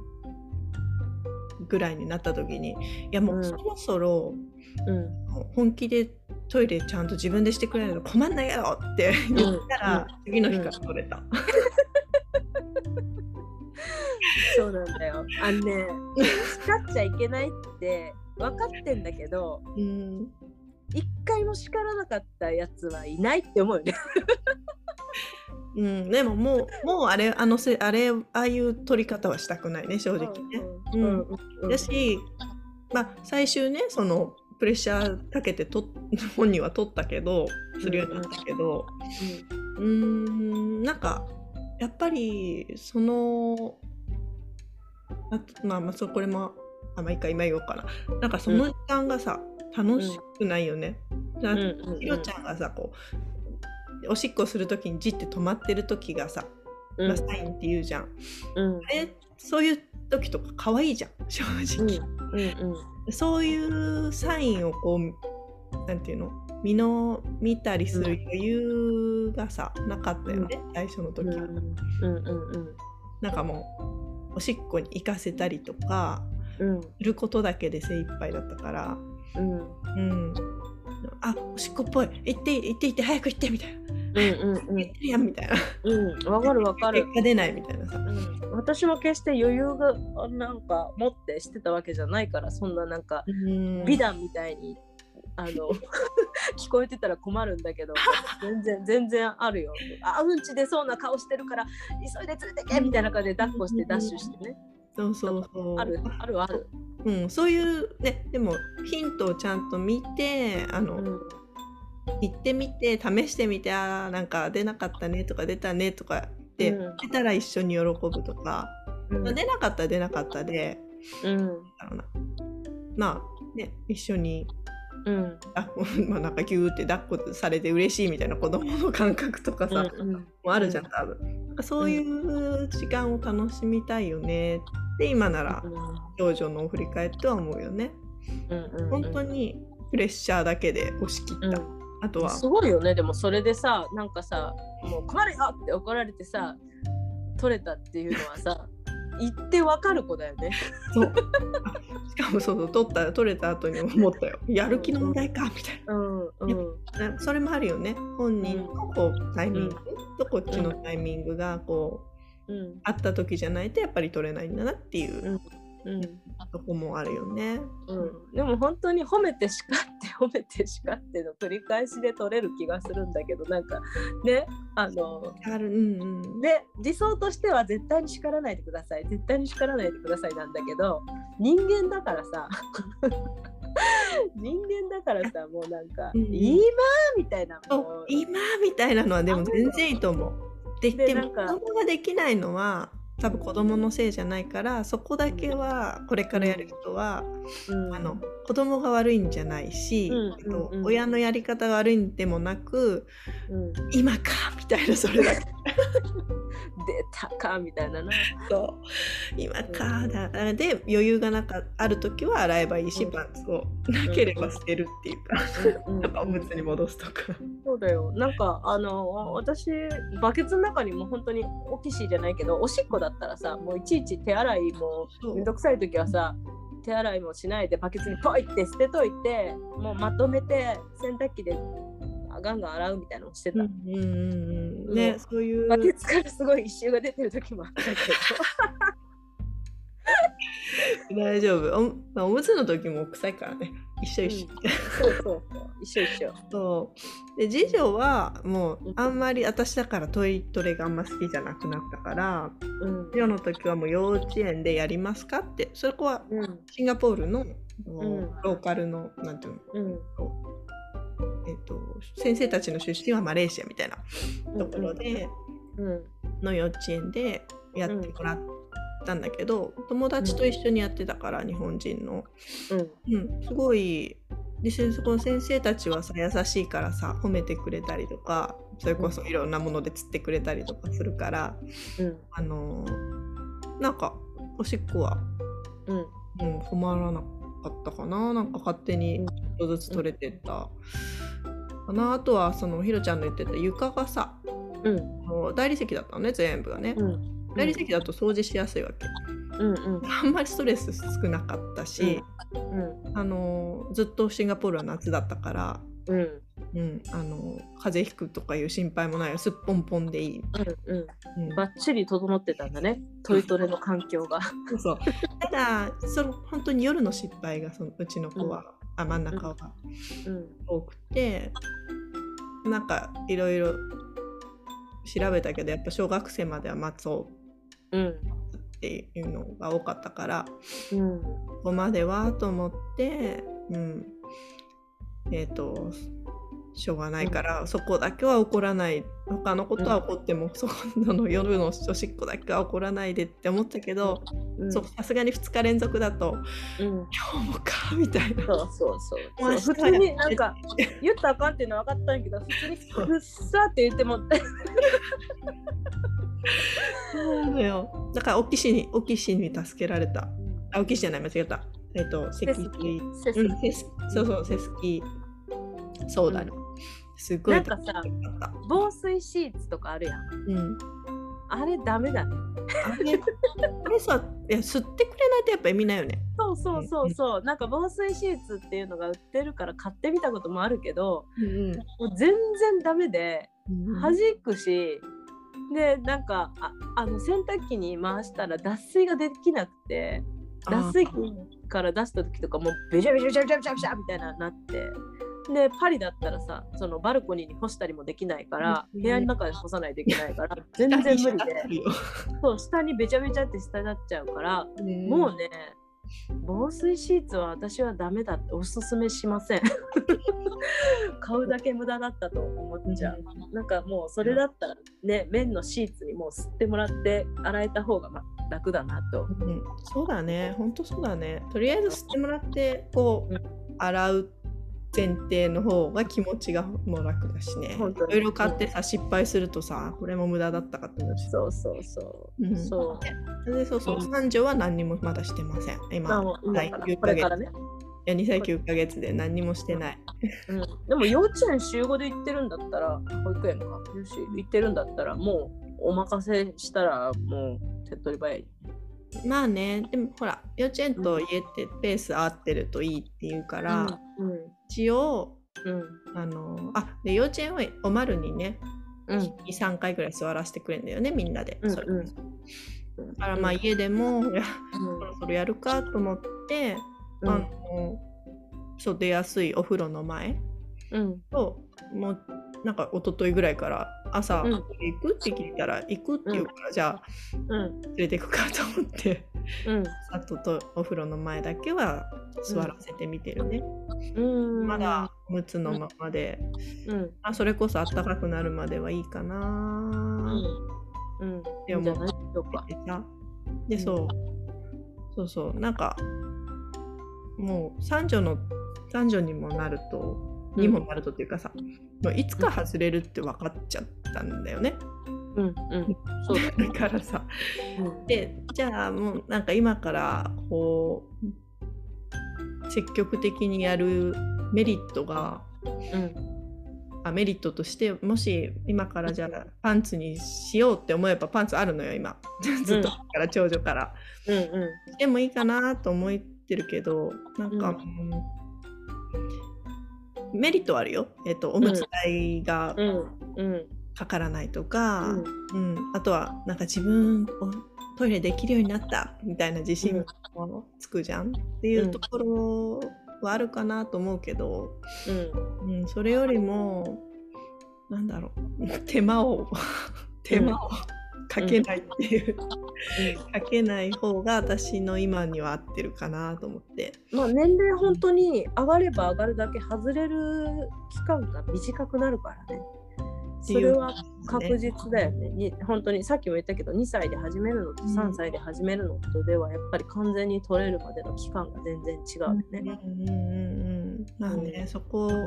[SPEAKER 2] ぐらいになった時にいやも
[SPEAKER 1] う
[SPEAKER 2] うんそろそろ
[SPEAKER 1] うん。
[SPEAKER 2] 本気でトイレちゃんと自分でしてくれないと困んないやろって 言ったら、次の日から取れた。
[SPEAKER 1] そうなんだよ。あのね、叱っちゃいけないって分かってんだけど、
[SPEAKER 2] うん
[SPEAKER 1] 一回も叱らなかったやつはいないって思うよね。
[SPEAKER 2] うん、でももう もうあれあのせあれああいう取り方はしたくないね正直ね。
[SPEAKER 1] うんうんうん
[SPEAKER 2] だし、まあ、最終ねそのプレッシャーかけてと 本人は取ったけどするようになったけど。うーんなんかやっぱりそのあまあまあそうこれもあまあいいか今言おうかな。なんかその時間がさ、楽しくないよね。
[SPEAKER 1] うん。
[SPEAKER 2] ひろちゃんがさこうおしっこする時にじって止まってる時がさ、
[SPEAKER 1] うん。
[SPEAKER 2] まあ、サインって言うじゃん。
[SPEAKER 1] うん。
[SPEAKER 2] えそういう時とか可愛いじゃん 正直。
[SPEAKER 1] うんうん
[SPEAKER 2] そういうサインをこうなんていうの見の見たりする余裕がさ、なかったよね、最初の時は。
[SPEAKER 1] うんうんうんうん。
[SPEAKER 2] なんかもうおしっこに行かせたりとか
[SPEAKER 1] うん。
[SPEAKER 2] することだけで精一杯だったから、
[SPEAKER 1] うん。
[SPEAKER 2] うん、あおしっこっぽい。行って行って行って早く行ってみたいな。
[SPEAKER 1] うんうん
[SPEAKER 2] 言ってるやんみたいな。
[SPEAKER 1] うんわかるわかる。
[SPEAKER 2] 結。果出ないみたいなさ。
[SPEAKER 1] うん。私も決して余裕があなんか持ってしてたわけじゃないからそんななんか
[SPEAKER 2] うん。
[SPEAKER 1] 美談みたいにあの 聞こえてたら困るんだけど全然全然あるよ。あうんち出そうな顔してるから急いで連れてけみたいな感じで抱っこしてダッシュしてね
[SPEAKER 2] そうそうそう。
[SPEAKER 1] あるあるある。
[SPEAKER 2] うん、そういうねでもヒントをちゃんと見てあの、
[SPEAKER 1] うん。
[SPEAKER 2] 行ってみて試してみてあーなんか出なかったねとか出たねとかって、
[SPEAKER 1] うん。
[SPEAKER 2] 出たら一緒に喜ぶとか、
[SPEAKER 1] うん。
[SPEAKER 2] まあ出なかったら出なかったで。
[SPEAKER 1] うん。
[SPEAKER 2] だろうな。まあね一緒に
[SPEAKER 1] うん。
[SPEAKER 2] あ まあなんかギューって抱っこされて嬉しいみたいな子供の感覚とかさ、
[SPEAKER 1] うん
[SPEAKER 2] もあるじゃん多分。なんかそういう時間を楽しみたいよねって今なら少女のを振り返っては思うよね。
[SPEAKER 1] うんうん。
[SPEAKER 2] 本当にプレッシャーだけで押し切った、
[SPEAKER 1] うん。
[SPEAKER 2] あとは。
[SPEAKER 1] すごいよねでもそれでさなんかさもう困るよって怒られてさ取れたっていうのはさ言ってわかる子だよね。
[SPEAKER 2] そう。しかもそうそう取った取れた後に思ったよ。やる気の問題かみたい
[SPEAKER 1] うんうん。
[SPEAKER 2] なそれもあるよね。本人のこうタイミングとこっちのタイミングがこう
[SPEAKER 1] うん。
[SPEAKER 2] あった時じゃないとやっぱり取れないんだなっていう
[SPEAKER 1] うん。
[SPEAKER 2] とこもあるよね。
[SPEAKER 1] うん、でも本当に褒めて叱って褒めて叱っての繰り返しで取れる気がするんだけどなんかねあの
[SPEAKER 2] ある。うんうん。
[SPEAKER 1] で理想としては絶対に叱らないでください。絶対に叱らないでくださいなんだけど人間だからさ人間だからさもうなんか、
[SPEAKER 2] うん。
[SPEAKER 1] 今みたいな
[SPEAKER 2] 今みたいなのはでも全然いいと思う。でで
[SPEAKER 1] なんか
[SPEAKER 2] 供ができないのは多分子供のせいじゃないからそこだけはこれからやる人は、
[SPEAKER 1] うん。
[SPEAKER 2] あの子供が悪いんじゃないし、
[SPEAKER 1] うん
[SPEAKER 2] えっと
[SPEAKER 1] うん。うん
[SPEAKER 2] 親のやり方が悪いんでもなく
[SPEAKER 1] うん、出
[SPEAKER 2] 今かみたいなそれだけ。
[SPEAKER 1] たかみたいなな。
[SPEAKER 2] そう。今かだで余裕がなかある時は洗えばいいし、
[SPEAKER 1] うん。
[SPEAKER 2] パンツをなければ捨てるっていうか、
[SPEAKER 1] うん
[SPEAKER 2] とかおむつに戻すとか。
[SPEAKER 1] そうだよ。なんかあの私バケツの中にも本当にオキシじゃないけどおしっこだったらさもういちいち手洗いもめんどくさい時はさ手洗いもしないでバケツにポイって捨てといてもうまとめて洗濯機でガンガン洗うみたいなのをしてた。
[SPEAKER 2] うんうんうんうん。ね、
[SPEAKER 1] うん。
[SPEAKER 2] そういう。
[SPEAKER 1] バケツからすごい一臭が出てる時もあったけど。
[SPEAKER 2] 大丈夫。おまあおむつの時も臭いからね一緒一緒、
[SPEAKER 1] そうそうそう。一緒一緒。
[SPEAKER 2] そう。で次女はも
[SPEAKER 1] う
[SPEAKER 2] うんあんまり私だからトイトレがあんま好きじゃなくなったから
[SPEAKER 1] うん。
[SPEAKER 2] 次女の時はもう幼稚園でやりますかってそこは
[SPEAKER 1] うん。
[SPEAKER 2] シンガポールの、
[SPEAKER 1] ん。
[SPEAKER 2] ローカルのなんていうの？
[SPEAKER 1] うん。
[SPEAKER 2] えっと、先生たちの出身はマレーシアみたいなところで、
[SPEAKER 1] うん
[SPEAKER 2] の幼稚園でやってもらったんだけど、友達と一緒にやってたから日本人の、
[SPEAKER 1] うん。
[SPEAKER 2] うん、すごいでそこの先生たちはさ優しいからさ褒めてくれたりとかそれこそいろんなもので釣ってくれたりとかするから、
[SPEAKER 1] うん。
[SPEAKER 2] あのーなんかおしっこは、
[SPEAKER 1] うん。
[SPEAKER 2] うん、困らなかったかな。なんか勝手に
[SPEAKER 1] うん。
[SPEAKER 2] ちょっとずつ取れてった。かな。あとはそのひろちゃんの言ってた床がさ
[SPEAKER 1] うん。
[SPEAKER 2] 大理石だったのね全部がね、
[SPEAKER 1] うん
[SPEAKER 2] 大理石だと掃除しやすいわけ。
[SPEAKER 1] うんうん
[SPEAKER 2] あんまりストレス少なかったし、
[SPEAKER 1] うん。
[SPEAKER 2] あのずっとシンガポールは夏だったから
[SPEAKER 1] うん。
[SPEAKER 2] うん、あの風邪ひくとかいう心配もないよ。すっぽんぽんでいい、
[SPEAKER 1] うんうん。
[SPEAKER 2] うん。
[SPEAKER 1] バッチリ整ってたんだね。トイトレの環境が。
[SPEAKER 2] そうただその本当に夜の失敗がそのうちの子は、あ真ん中は。
[SPEAKER 1] うん。
[SPEAKER 2] 多くてなんかいろいろ調べたけどやっぱ小学生までは待と
[SPEAKER 1] うん
[SPEAKER 2] うっていうのが多かったから
[SPEAKER 1] うん。
[SPEAKER 2] ここまではと思って、うん、えっ、としょうがないから、そこだけは怒らない。他のことは起こっても、そこの夜のおしっこだけは怒らないでって思ったけど、さすがに2日連続だと
[SPEAKER 1] うん。
[SPEAKER 2] 今日もかみたいな。
[SPEAKER 1] そうそうそう。普通になんか言ったらあかんっていうのは分かったんやけど普通にくっさって言っても
[SPEAKER 2] そうなのよ。だからオキシにオキシに助けられた。あオキシじゃない間違えた。えっ、と脊
[SPEAKER 1] セスキ
[SPEAKER 2] 椎
[SPEAKER 1] セス
[SPEAKER 2] うんセスそうそうセスキそうだね、すごい
[SPEAKER 1] なんかさ防水シーツとかあるやん。
[SPEAKER 2] うん。
[SPEAKER 1] あれダメだね。
[SPEAKER 2] あれあれさいや吸ってくれないとやっぱ意味ないよね。
[SPEAKER 1] そうそうそうそう。なんか防水シーツっていうのが売ってるから買ってみたこともあるけど
[SPEAKER 2] うん
[SPEAKER 1] もう全然ダメで
[SPEAKER 2] うん。
[SPEAKER 1] 弾くしでなんかああの洗濯機に回したら脱水ができなくて脱水機から出した時とかもうベチャベチャベチャベチャベチャャみたいななってでパリだったらさそのバルコニーに干したりもできないから
[SPEAKER 2] うん
[SPEAKER 1] 部屋の中で干さないといけないから全然無理でそう下にべちゃべちゃって下になっちゃうからもうね防水シーツは私はダメだっておすすめしません。買うだけ無駄だったと思っちゃう。なんかもうそれだったらね綿のシーツにもう吸ってもらって洗えた方がま楽だなと。
[SPEAKER 2] うん、そうだね、本当そうだね。とりあえず吸ってもらって、こう、
[SPEAKER 1] うん。
[SPEAKER 2] 洗う前提の方が気持ちがもう楽だしね。い
[SPEAKER 1] 本当に。
[SPEAKER 2] ろいろ買ってさ、失敗するとさ、これも無駄だったかって思うし。
[SPEAKER 1] そうそうそう、
[SPEAKER 2] うん。
[SPEAKER 1] そう。
[SPEAKER 2] でそうそう、
[SPEAKER 1] う。ん
[SPEAKER 2] 三女は何にもまだしてません。今、はい
[SPEAKER 1] から
[SPEAKER 2] 9ヶ月
[SPEAKER 1] ね、
[SPEAKER 2] いや2歳9ヶ月で何にもしてない。
[SPEAKER 1] うん、でも幼稚園週5で行ってるんだったら保育園か。よし行ってるんだったらもうお任せしたらもう手っ取り早い。
[SPEAKER 2] まあね、でもほら、幼稚園と家ってペース合ってるといいっていうから、
[SPEAKER 1] うん
[SPEAKER 2] 一応、
[SPEAKER 1] うん。
[SPEAKER 2] あの、あ、で幼稚園はおまるにね、
[SPEAKER 1] うん。
[SPEAKER 2] 23回ぐらい座らせてくれるんだよねみんなで。
[SPEAKER 1] うん
[SPEAKER 2] それ
[SPEAKER 1] うん。
[SPEAKER 2] だからまあ家でも、
[SPEAKER 1] うん
[SPEAKER 2] そろそろやるかと思って、
[SPEAKER 1] うん。
[SPEAKER 2] あのそう出やすいお風呂の前
[SPEAKER 1] うん。
[SPEAKER 2] ともうなんか一昨日ぐらいから朝、
[SPEAKER 1] うん。
[SPEAKER 2] 行く？って聞いたら行くって言うから、じゃあ
[SPEAKER 1] うん。
[SPEAKER 2] 連れてくかと思って
[SPEAKER 1] うん。
[SPEAKER 2] あととお風呂の前だけは座らせてみてるね、
[SPEAKER 1] うん。
[SPEAKER 2] まだ6つのままで、
[SPEAKER 1] うん。
[SPEAKER 2] あそれこそ暖かくなるまではいいかな、
[SPEAKER 1] うん。うん。
[SPEAKER 2] でも
[SPEAKER 1] いいんじゃない？でしょうか。
[SPEAKER 2] でさ。でそう。そうそう。なんかもう三女の三女にもなると
[SPEAKER 1] うん。
[SPEAKER 2] にもなるとっていうかさ、いつか外れるって分かっちゃったんだよね。
[SPEAKER 1] うんうん。そうだね。
[SPEAKER 2] だからさ。
[SPEAKER 1] うん。
[SPEAKER 2] でじゃあもうなんか今からこう積極的にやるメリットが
[SPEAKER 1] うん。
[SPEAKER 2] あメリットとしてもし今からじゃあパンツにしようって思えばパンツあるのよ今。ずっとから長女から。
[SPEAKER 1] うん。うん
[SPEAKER 2] でもいいかなと思ってるけどなんか、うんメリットはあるよ、えっとおむつ代がかからないとか、
[SPEAKER 1] うん。
[SPEAKER 2] うん。あとはなんか自分おトイレできるようになったみたいな自信もつくじゃんっていうところはあるかなと思うけど、
[SPEAKER 1] うん。
[SPEAKER 2] うん、それよりもなんだろう。手間を手間をかけないっていう、かけない方が私の今には合ってるかなと思って。
[SPEAKER 1] まあ年齢本当に上がれば上がるだけ外れる期間が短くなるからね。それは確実だよね。に本当にさっきも言ったけど2歳で始めるのと
[SPEAKER 2] うん。
[SPEAKER 1] 3歳で始めるのとではやっぱり完全に取れるまでの期間が全然違うよね。
[SPEAKER 2] うんうんうんうんまあね、
[SPEAKER 1] うん。
[SPEAKER 2] そこを、ま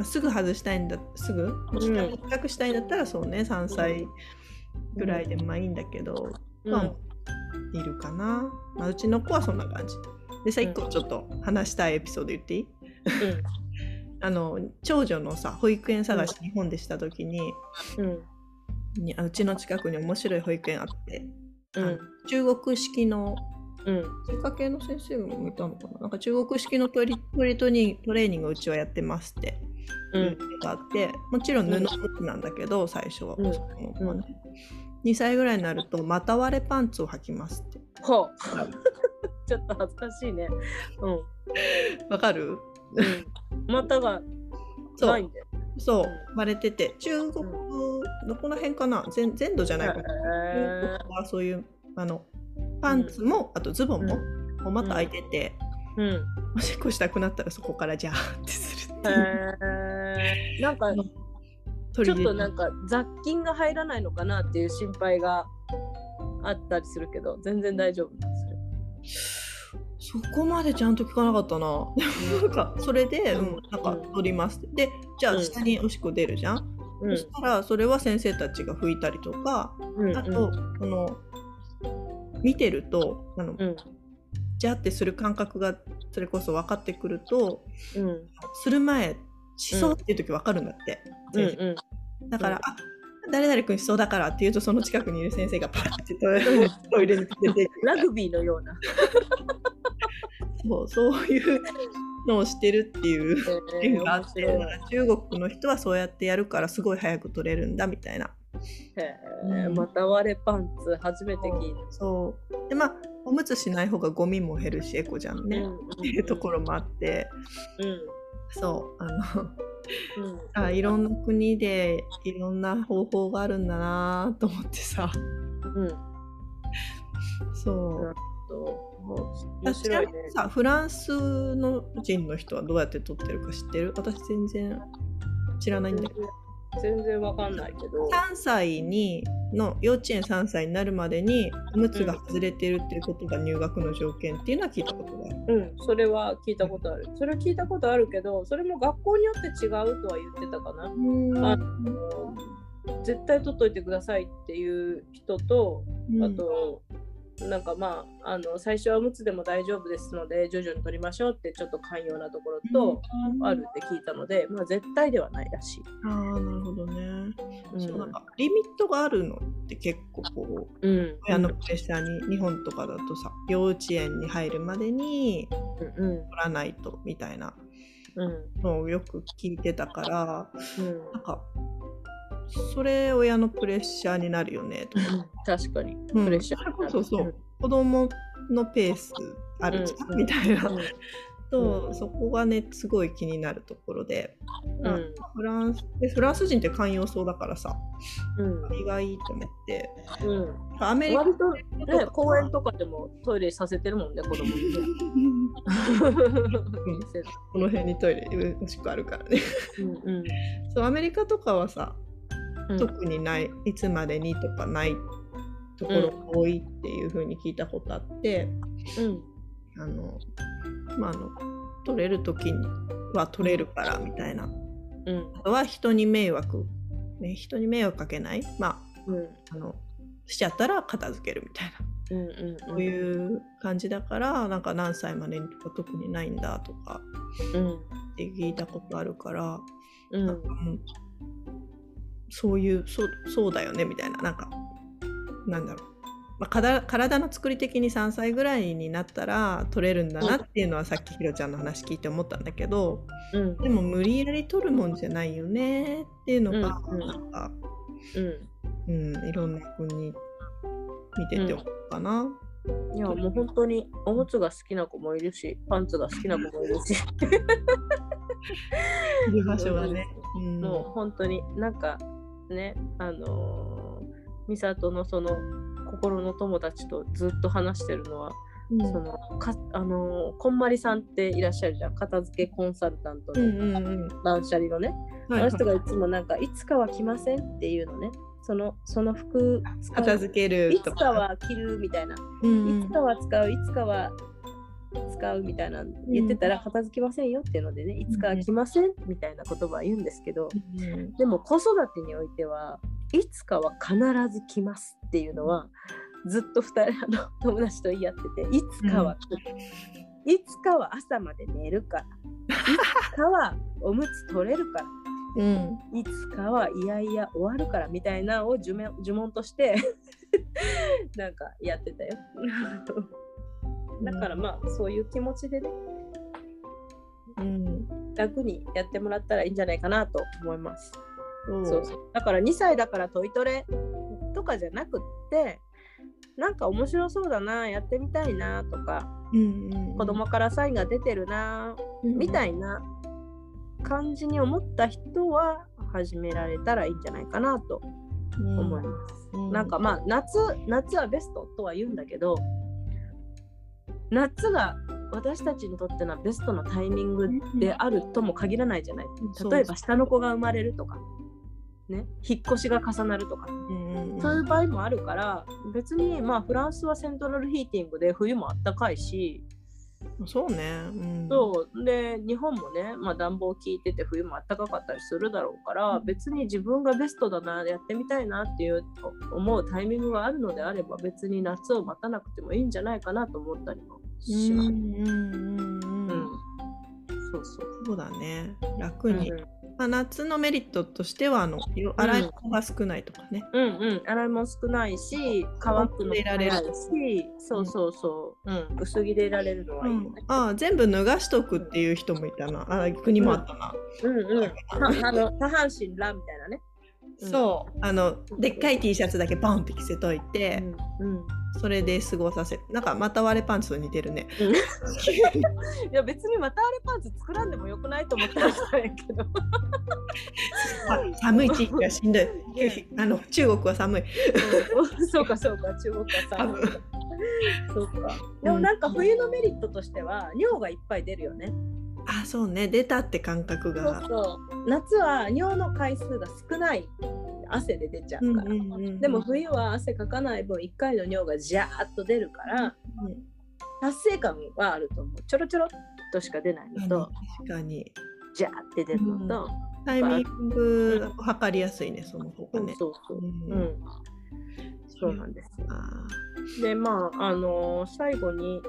[SPEAKER 2] あ、すぐ外したいんだすぐ？もしくしたいんだったらそうね3歳ぐらいでまあいいんだけど、
[SPEAKER 1] うん
[SPEAKER 2] まあいるかな、まあ、うちの子はそんな感じ。でさ
[SPEAKER 1] うん。
[SPEAKER 2] 1個ちょっと話したいエピソード言っていい、あの長女のさ保育園探し日本でした時に,、
[SPEAKER 1] うん。うん
[SPEAKER 2] にあうちの近くに面白い保育園あって、
[SPEAKER 1] うん。
[SPEAKER 2] 中国式の
[SPEAKER 1] うん。
[SPEAKER 2] 中華系の先生もいたのかな？なんか中国式のトイレトイレトニトレーニングをうちはやってますって
[SPEAKER 1] うん。
[SPEAKER 2] があってもちろん布なんだけど最初は、
[SPEAKER 1] うん。
[SPEAKER 2] その子はね2歳ぐらいになると股割れパンツを履きますって。
[SPEAKER 1] ほう。ちょっと恥ずかしいね。うん。
[SPEAKER 2] わかる？
[SPEAKER 1] うん。股が
[SPEAKER 2] そう
[SPEAKER 1] ないんだよ。
[SPEAKER 2] そう。割れてて。中国、どこら辺かな？全全土じゃないかな、
[SPEAKER 1] へ
[SPEAKER 2] 中国はそういうあのパンツも、あとズボンも、
[SPEAKER 1] う
[SPEAKER 2] もう股開いてて、
[SPEAKER 1] ーうん。
[SPEAKER 2] おしっこしたくなったらそこからジャーってするっていう。
[SPEAKER 1] なんかちょっとなんか雑菌が入らないのかなっていう心配があったりするけど全然大丈夫なんです
[SPEAKER 2] そこまでちゃんと聞かなかったな。なんかそれで、うん、なんか取ります。で、じゃあ
[SPEAKER 1] うん。
[SPEAKER 2] 下におしっこ出るじゃん？
[SPEAKER 1] うん。
[SPEAKER 2] そしたらそれは先生たちが拭いたりとか、
[SPEAKER 1] うん
[SPEAKER 2] あと、この見てるとあの、
[SPEAKER 1] うん。
[SPEAKER 2] ジャってする感覚がそれこそ分かってくると、
[SPEAKER 1] うん。
[SPEAKER 2] する前しそうっていう時分かるんだって。
[SPEAKER 1] うん
[SPEAKER 2] だから、あ誰々君しそうだからって言うとその近くにいる先生がパッて トイレに出て
[SPEAKER 1] ラグビーのような。
[SPEAKER 2] そうそういうのをしてるっていう
[SPEAKER 1] え
[SPEAKER 2] 縁があって、中国の人はそうやってやるからすごい早く取れるんだみたいな。
[SPEAKER 1] へー
[SPEAKER 2] うん。
[SPEAKER 1] また割れパンツ初めて聞いた。
[SPEAKER 2] そう。でまあおむつしない方がゴミも減るしエコじゃんね、
[SPEAKER 1] うん。
[SPEAKER 2] っていうところもあって。
[SPEAKER 1] うん
[SPEAKER 2] そうあの
[SPEAKER 1] うん。
[SPEAKER 2] あいろんな国でいろんな方法があるんだなと思ってさ。
[SPEAKER 1] うん。う。ん
[SPEAKER 2] そう。
[SPEAKER 1] 面白いね。
[SPEAKER 2] さフランスの人の人はどうやって撮ってるか知ってる？私全然知らないんだけど
[SPEAKER 1] 全然わかんないけど。
[SPEAKER 2] 3歳にの幼稚園3歳になるまでにおむつが外れてるっていうことが入学の条件っていうのは聞いたことがある。
[SPEAKER 1] うん、それは聞いたことある。それは聞いたことあるけど、それも学校によって違うとは言ってたかな。あの絶対取っといてくださいっていう人と、
[SPEAKER 2] うん
[SPEAKER 1] あと、なんかまああの最初はおむつでも大丈夫ですので徐々に取りましょうってちょっと寛容なところと、あるって聞いたので、まあ、絶対ではないらしい。
[SPEAKER 2] ああなるほどね。
[SPEAKER 1] うん。
[SPEAKER 2] そうなんかリミットがあるのって結構こう
[SPEAKER 1] うん、
[SPEAKER 2] 親のプレッシャーに日本とかだとさ幼稚園に入るまでに取らないとみたいな
[SPEAKER 1] うん。
[SPEAKER 2] のをよく聞いてたから
[SPEAKER 1] うん。
[SPEAKER 2] なんかそれ親のプレッシャーになるよねとか、
[SPEAKER 1] 確かに。
[SPEAKER 2] うん。
[SPEAKER 1] プレッシャーになる。
[SPEAKER 2] そうそう。子供のペースあるじゃん、
[SPEAKER 1] うん
[SPEAKER 2] みたいな、
[SPEAKER 1] うん。
[SPEAKER 2] とそこがねすごい気になるところで、あ
[SPEAKER 1] うん。
[SPEAKER 2] フランスでフランス人って寛容そうだからさ。
[SPEAKER 1] うん。
[SPEAKER 2] 意外と思って。
[SPEAKER 1] うん。
[SPEAKER 2] アメリカ
[SPEAKER 1] 割とね公園とかでもトイレさせてるもんね子供にね。
[SPEAKER 2] この辺にトイレおしっこあるからね。
[SPEAKER 1] うんうん。
[SPEAKER 2] そうアメリカとかはさ
[SPEAKER 1] うん
[SPEAKER 2] 特にないいつまでにとかないところが多いっていう風に聞いたことあって、
[SPEAKER 1] うん。
[SPEAKER 2] あのまああの取れる時には取れるからみたいな。
[SPEAKER 1] うん。
[SPEAKER 2] あとは人に迷惑、ね、人に迷惑かけない。ま
[SPEAKER 1] うん。
[SPEAKER 2] ああのしちゃったら片付けるみたいな。
[SPEAKER 1] うんうん
[SPEAKER 2] そういう感じだからなんか何歳までにとか特にないんだとか
[SPEAKER 1] うん。
[SPEAKER 2] って聞いたことあるから、
[SPEAKER 1] うん。
[SPEAKER 2] なんかうんそういうそうそうだよねみたいな。なんかなんだろう、まあ、体体の作り的に3歳ぐらいになったら取れるんだなっていうのはさっきひろちゃんの話聞いて思ったんだけど
[SPEAKER 1] うん。
[SPEAKER 2] でも無理やり取るもんじゃないよねっていうのが、
[SPEAKER 1] うんうん。
[SPEAKER 2] なんか、
[SPEAKER 1] うん。
[SPEAKER 2] うん、いろんな国見てて思うかな。
[SPEAKER 1] いやもう本当におむつが好きな子もいるしパンツが好きな子もいるし。
[SPEAKER 2] いる場所はね。うん。
[SPEAKER 1] もう本当になんかねあのー、美里のその心の友達とずっと話してるのは、
[SPEAKER 2] うん。
[SPEAKER 1] そのかあのーこんまりさんっていらっしゃるじゃん。片付けコンサルタント
[SPEAKER 2] うん
[SPEAKER 1] の断捨離のね、
[SPEAKER 2] はい
[SPEAKER 1] あの人がいつもなんかいつかは来ませんっていうのね。そのその服使う。
[SPEAKER 2] 片付ける
[SPEAKER 1] い
[SPEAKER 2] と
[SPEAKER 1] つかは着るみたいな。
[SPEAKER 2] うんうん。
[SPEAKER 1] いつかは使う、いつかは使うみたいな言ってたら片付きませんよっていうのでね、いつかは来ませんみたいな言葉は言うんですけど、
[SPEAKER 2] うん
[SPEAKER 1] でも子育てにおいてはいつかは必ず来ますっていうのはずっと2人あの友達と言い合ってていつかは来る、いつかは朝まで寝るから。いつかはおむつ取れるから。
[SPEAKER 2] うん。
[SPEAKER 1] いつかはいやいや終わるからみたいなのを呪文呪文としてなんかやってたよ。だからまあそういう気持ちでね。
[SPEAKER 2] うん
[SPEAKER 1] 楽にやってもらったらいいんじゃないかなと思います。
[SPEAKER 2] そう
[SPEAKER 1] そうそうだから2歳だからトイトレとかじゃなくってなんか面白そうだなやってみたいなとか
[SPEAKER 2] うんうん、
[SPEAKER 1] 子供からサインが出てるなみたいな感じに思った人は始められたらいいんじゃないかなと思います。
[SPEAKER 2] うん
[SPEAKER 1] なんかまあ夏夏はベストとは言うんだけど夏が私たちにとってのベストのタイミングであるとも限らないじゃない。例えば下の子が生まれるとか、ね、引っ越しが重なるとか、そういう場合もあるから別にまあフランスはセントラルヒーティングで冬もあったかいし、
[SPEAKER 2] そうね、うん、
[SPEAKER 1] そう。で日本もね、まあ、暖房効いてて冬もあったかかったりするだろうから別に自分がベストだなやってみたいなっていう思うタイミングがあるのであれば別に夏を待たなくてもいいんじゃないかなと思ったりもします。
[SPEAKER 2] うんうんうん。
[SPEAKER 1] う
[SPEAKER 2] うん。ん。
[SPEAKER 1] そうそう。
[SPEAKER 2] そうだね。楽に、
[SPEAKER 1] うん
[SPEAKER 2] まあ、夏のメリットとしてはあの色洗い物が少ないとかね、
[SPEAKER 1] うんうん、洗い物少ないし乾くのも
[SPEAKER 2] いられる
[SPEAKER 1] 早いしそうそうそう、うん、薄着でいられるのはいいよね。
[SPEAKER 2] ああ全部脱がしとくっていう人もいたな。あ国もあったな、
[SPEAKER 1] うんうん、た あの下半身らみたいなね。うん。
[SPEAKER 2] そう。あのでっかい T シャツだけポンって着せといて、
[SPEAKER 1] うん。うん
[SPEAKER 2] それで過ごさせなんかまた割れパンツと似てるね。
[SPEAKER 1] うん。いや別にまたあれパンツ作らんでもよくないと思ってましたんやけど。
[SPEAKER 2] あ寒い地域はしんどい。あの中国は寒い。
[SPEAKER 1] うん。そうかそうか中国はさ。そうか。でもなんか冬のメリットとしては尿がいっぱい出るよね。
[SPEAKER 2] あそうね出たって感覚
[SPEAKER 1] そう
[SPEAKER 2] が
[SPEAKER 1] そう。夏は尿の回数が少ない汗で出ちゃうから。
[SPEAKER 2] うんうんうんうん
[SPEAKER 1] でも冬は汗かかない分1回の尿がジャーッと出るから
[SPEAKER 2] うん
[SPEAKER 1] 達成感はあると思う。ちょろちょろっとしか出ないのと
[SPEAKER 2] 確かに
[SPEAKER 1] ジャーって出るのと。
[SPEAKER 2] タイミングを測りやすいねその方
[SPEAKER 1] そう
[SPEAKER 2] がね
[SPEAKER 1] そうそう。
[SPEAKER 2] う
[SPEAKER 1] うんん。そうなんですでまああのー最後に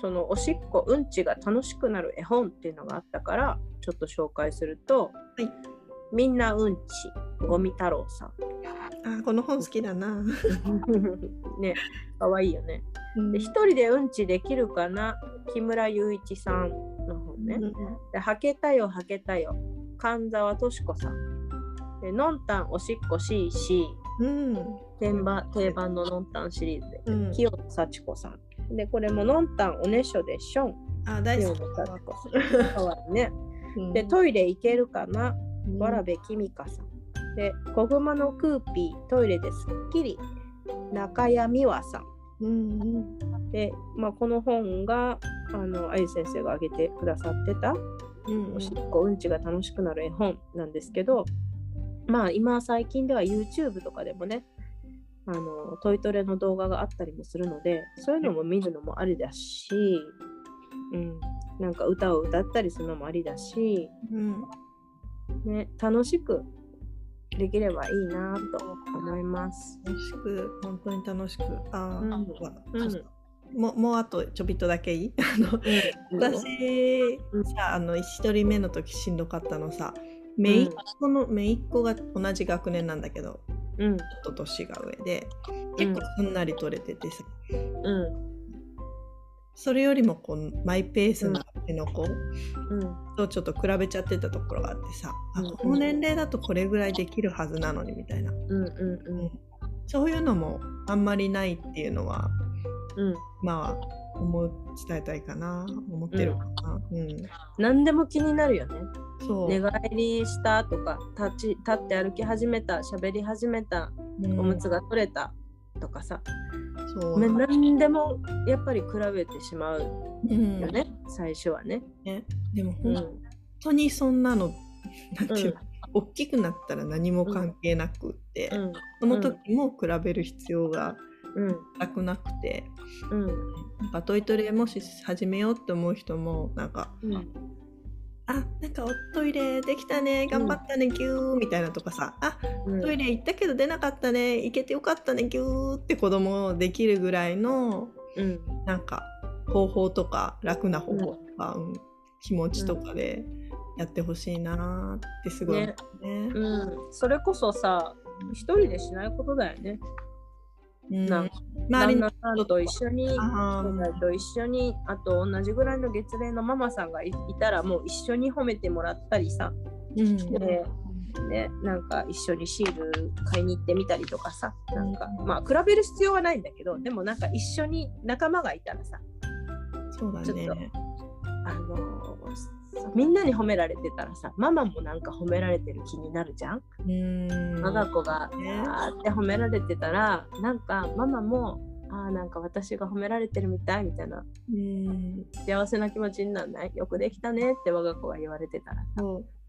[SPEAKER 1] そのおしっこうんちが楽しくなる絵本っていうのがあったからちょっと紹介すると「
[SPEAKER 2] はい。
[SPEAKER 1] みんなうんちゴミ太郎さん。
[SPEAKER 2] ーあこの本好きだな」
[SPEAKER 1] ねかわいいよね。
[SPEAKER 2] うん。
[SPEAKER 1] で一人でうんちできるかな？木村雄一さんの本ね。
[SPEAKER 2] うん
[SPEAKER 1] ではけたよはけたよ。神沢敏子さん。でのんたんおしっこ CC
[SPEAKER 2] うん。
[SPEAKER 1] 定番定番ののんたんシリーズで。
[SPEAKER 2] うん。
[SPEAKER 1] 清田幸子さん。でこれものんたんおねしょでしょん。
[SPEAKER 2] あ大好き。
[SPEAKER 1] かわいいね。
[SPEAKER 2] うん
[SPEAKER 1] でトイレ行けるかな？
[SPEAKER 2] うん
[SPEAKER 1] わらべきみかさん。で小熊のクーピートイレですっきり中谷美和さん。
[SPEAKER 2] うんうん
[SPEAKER 1] で、まあ、この本があのあゆ先生が挙げてくださってた
[SPEAKER 2] うん
[SPEAKER 1] おしっこうんちが楽しくなる絵本なんですけどまあ今最近では YouTube とかでもねあのトイトレの動画があったりもするのでそういうのも見るのもありだし、うん、なんか歌を歌ったりするのもありだし、
[SPEAKER 2] うん。
[SPEAKER 1] ね、楽しくできればいいなと思います。
[SPEAKER 2] 楽しく本当に楽しく。あー、
[SPEAKER 1] うん。うん。
[SPEAKER 2] もうもうあとちょびっとだけいい？あの私
[SPEAKER 1] うん。
[SPEAKER 2] さあの1人目の時しんどかったのさ姪っ子の姪っ子が同じ学年なんだけど
[SPEAKER 1] うん。
[SPEAKER 2] ちょっと年が上で結構すんなり取れててさ、
[SPEAKER 1] うん。
[SPEAKER 2] それよりもこうマイペースな手の子
[SPEAKER 1] うん。
[SPEAKER 2] とちょっと比べちゃってたところがあってさ、あ
[SPEAKER 1] うん
[SPEAKER 2] この年齢だとこれぐらいできるはずなのにみたいな、
[SPEAKER 1] うん。うん。
[SPEAKER 2] そういうのもあんまりないっていうのは
[SPEAKER 1] うん。
[SPEAKER 2] まあ思伝えたいかな思ってるかな、うん
[SPEAKER 1] 何でも気になるよね。
[SPEAKER 2] そう、
[SPEAKER 1] 寝返りしたとか立ち立って歩き始めた喋り始めた
[SPEAKER 2] うん
[SPEAKER 1] おむつが取れたとかさ、
[SPEAKER 2] そう
[SPEAKER 1] 何でもやっぱり比べてしまう
[SPEAKER 2] うん
[SPEAKER 1] よね、最初はね。
[SPEAKER 2] ねでも本当にそんなの、なんていうの、大きくなったら何も関係なくって、
[SPEAKER 1] うん
[SPEAKER 2] その時も比べる必要がなくなくて、
[SPEAKER 1] うん。
[SPEAKER 2] なんかトイトレもし始めようって思う人もなんか
[SPEAKER 1] うん。
[SPEAKER 2] あなんかおトイレできたね頑張ったね、ギューみたいなとかさ。あ
[SPEAKER 1] うん。
[SPEAKER 2] トイレ行ったけど出なかったね行けてよかったねギューって子供できるぐらいの
[SPEAKER 1] うん。
[SPEAKER 2] なんか方法とか楽な方法とか、うん。気持ちとかでやってほしいなーってすごい思うね。
[SPEAKER 1] うん。それこそさ一人でしないことだよね。
[SPEAKER 2] うん。
[SPEAKER 1] なん
[SPEAKER 2] 周りの
[SPEAKER 1] 旦那さんと一緒に
[SPEAKER 2] あ
[SPEAKER 1] 兄弟と一緒にあと同じぐらいの月齢のママさんがいいたらもう一緒に褒めてもらったりさ、
[SPEAKER 2] うん。
[SPEAKER 1] でね、なんか一緒にシール買いに行ってみたりとかさ。なんかまあ比べる必要はないんだけどでもなんか一緒に仲間がいたらさ。
[SPEAKER 2] そうだ
[SPEAKER 1] ちょっと
[SPEAKER 2] ね。
[SPEAKER 1] あのーみんなに褒められてたらさママもなんか褒められてる気になるじゃん、
[SPEAKER 2] うん。
[SPEAKER 1] 我が子が
[SPEAKER 2] ね
[SPEAKER 1] あーって褒められてたらなんかママもあーなんか私が褒められてるみたいみたいな
[SPEAKER 2] うん。
[SPEAKER 1] 幸せな気持ちにならない？よくできたねって我が子が言われてたらさ。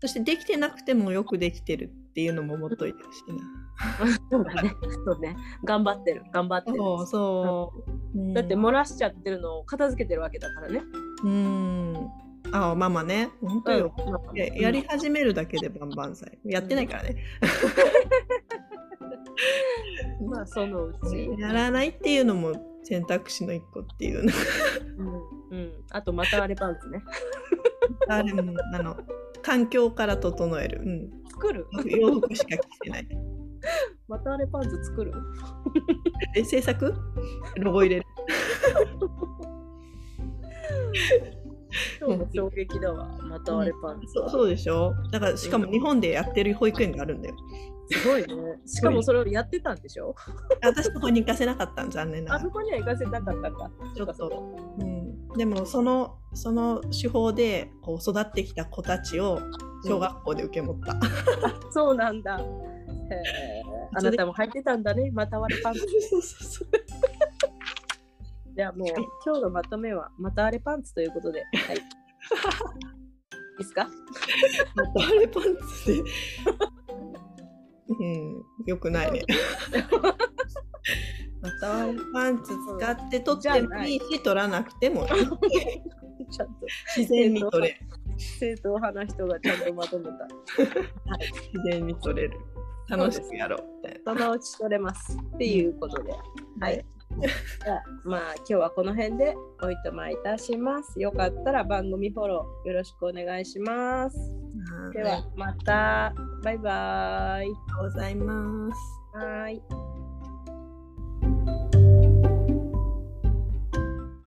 [SPEAKER 2] そしてできてなくてもよくできてるっていうのも持っといてほしいな。
[SPEAKER 1] そうだね。そうね。頑張ってる。頑張ってる。
[SPEAKER 2] そうそう。うん。
[SPEAKER 1] だって漏らしちゃってるのを片付けてるわけだからね。
[SPEAKER 2] うん。あママね。本当よ。
[SPEAKER 1] うん
[SPEAKER 2] ややり始めるだけでバンバン歳。やってないからね。
[SPEAKER 1] まあそのうち。
[SPEAKER 2] やらないっていうのも選択肢の一個っていうの。
[SPEAKER 1] うん、うん、あとまたあれパンツね。
[SPEAKER 2] あでもあの環境から整える。うん。
[SPEAKER 1] 作る？
[SPEAKER 2] 洋服しか着てない。
[SPEAKER 1] またあれパンツ作る？
[SPEAKER 2] え制作？ロゴ入れる。
[SPEAKER 1] 今日も衝撃だわ。またあれパンツ。
[SPEAKER 2] そうそうでしょ？だからしかも日本でやってる保育園があるんだよ。
[SPEAKER 1] すごいね。しかもそれをやってたんでしょ？
[SPEAKER 2] 私そこに行かせなかったん残念な
[SPEAKER 1] あ
[SPEAKER 2] がら。
[SPEAKER 1] そこには行かせなかったか。
[SPEAKER 2] ちょっと
[SPEAKER 1] そう
[SPEAKER 2] ん、でもそのその手法でこう育ってきた子たちを小学校で受け持った。
[SPEAKER 1] かそうなんだ。あなたも履いてたんだね。またあれパンツ。
[SPEAKER 2] そうそうそう
[SPEAKER 1] じゃあもう 今日のまとめはまたあれパンツということで。はい。いいですか？
[SPEAKER 2] またあれパンツで。うん、よくないね。またあれパンツ使って取ってもいいし、取らなくてもいい。
[SPEAKER 1] ちゃんと
[SPEAKER 2] 自然に取れる。
[SPEAKER 1] 正統派な人がちゃんとまとめた。
[SPEAKER 2] 自然に取れる。楽しくやろうみたいな。
[SPEAKER 1] そのうち取れますっていうことで。はい。まあ今日はこの辺でおいとまいたします。よかったら番組フォローよろしくお願いします。ではまたバイバイ。
[SPEAKER 2] ありがとうございます。
[SPEAKER 1] はーい。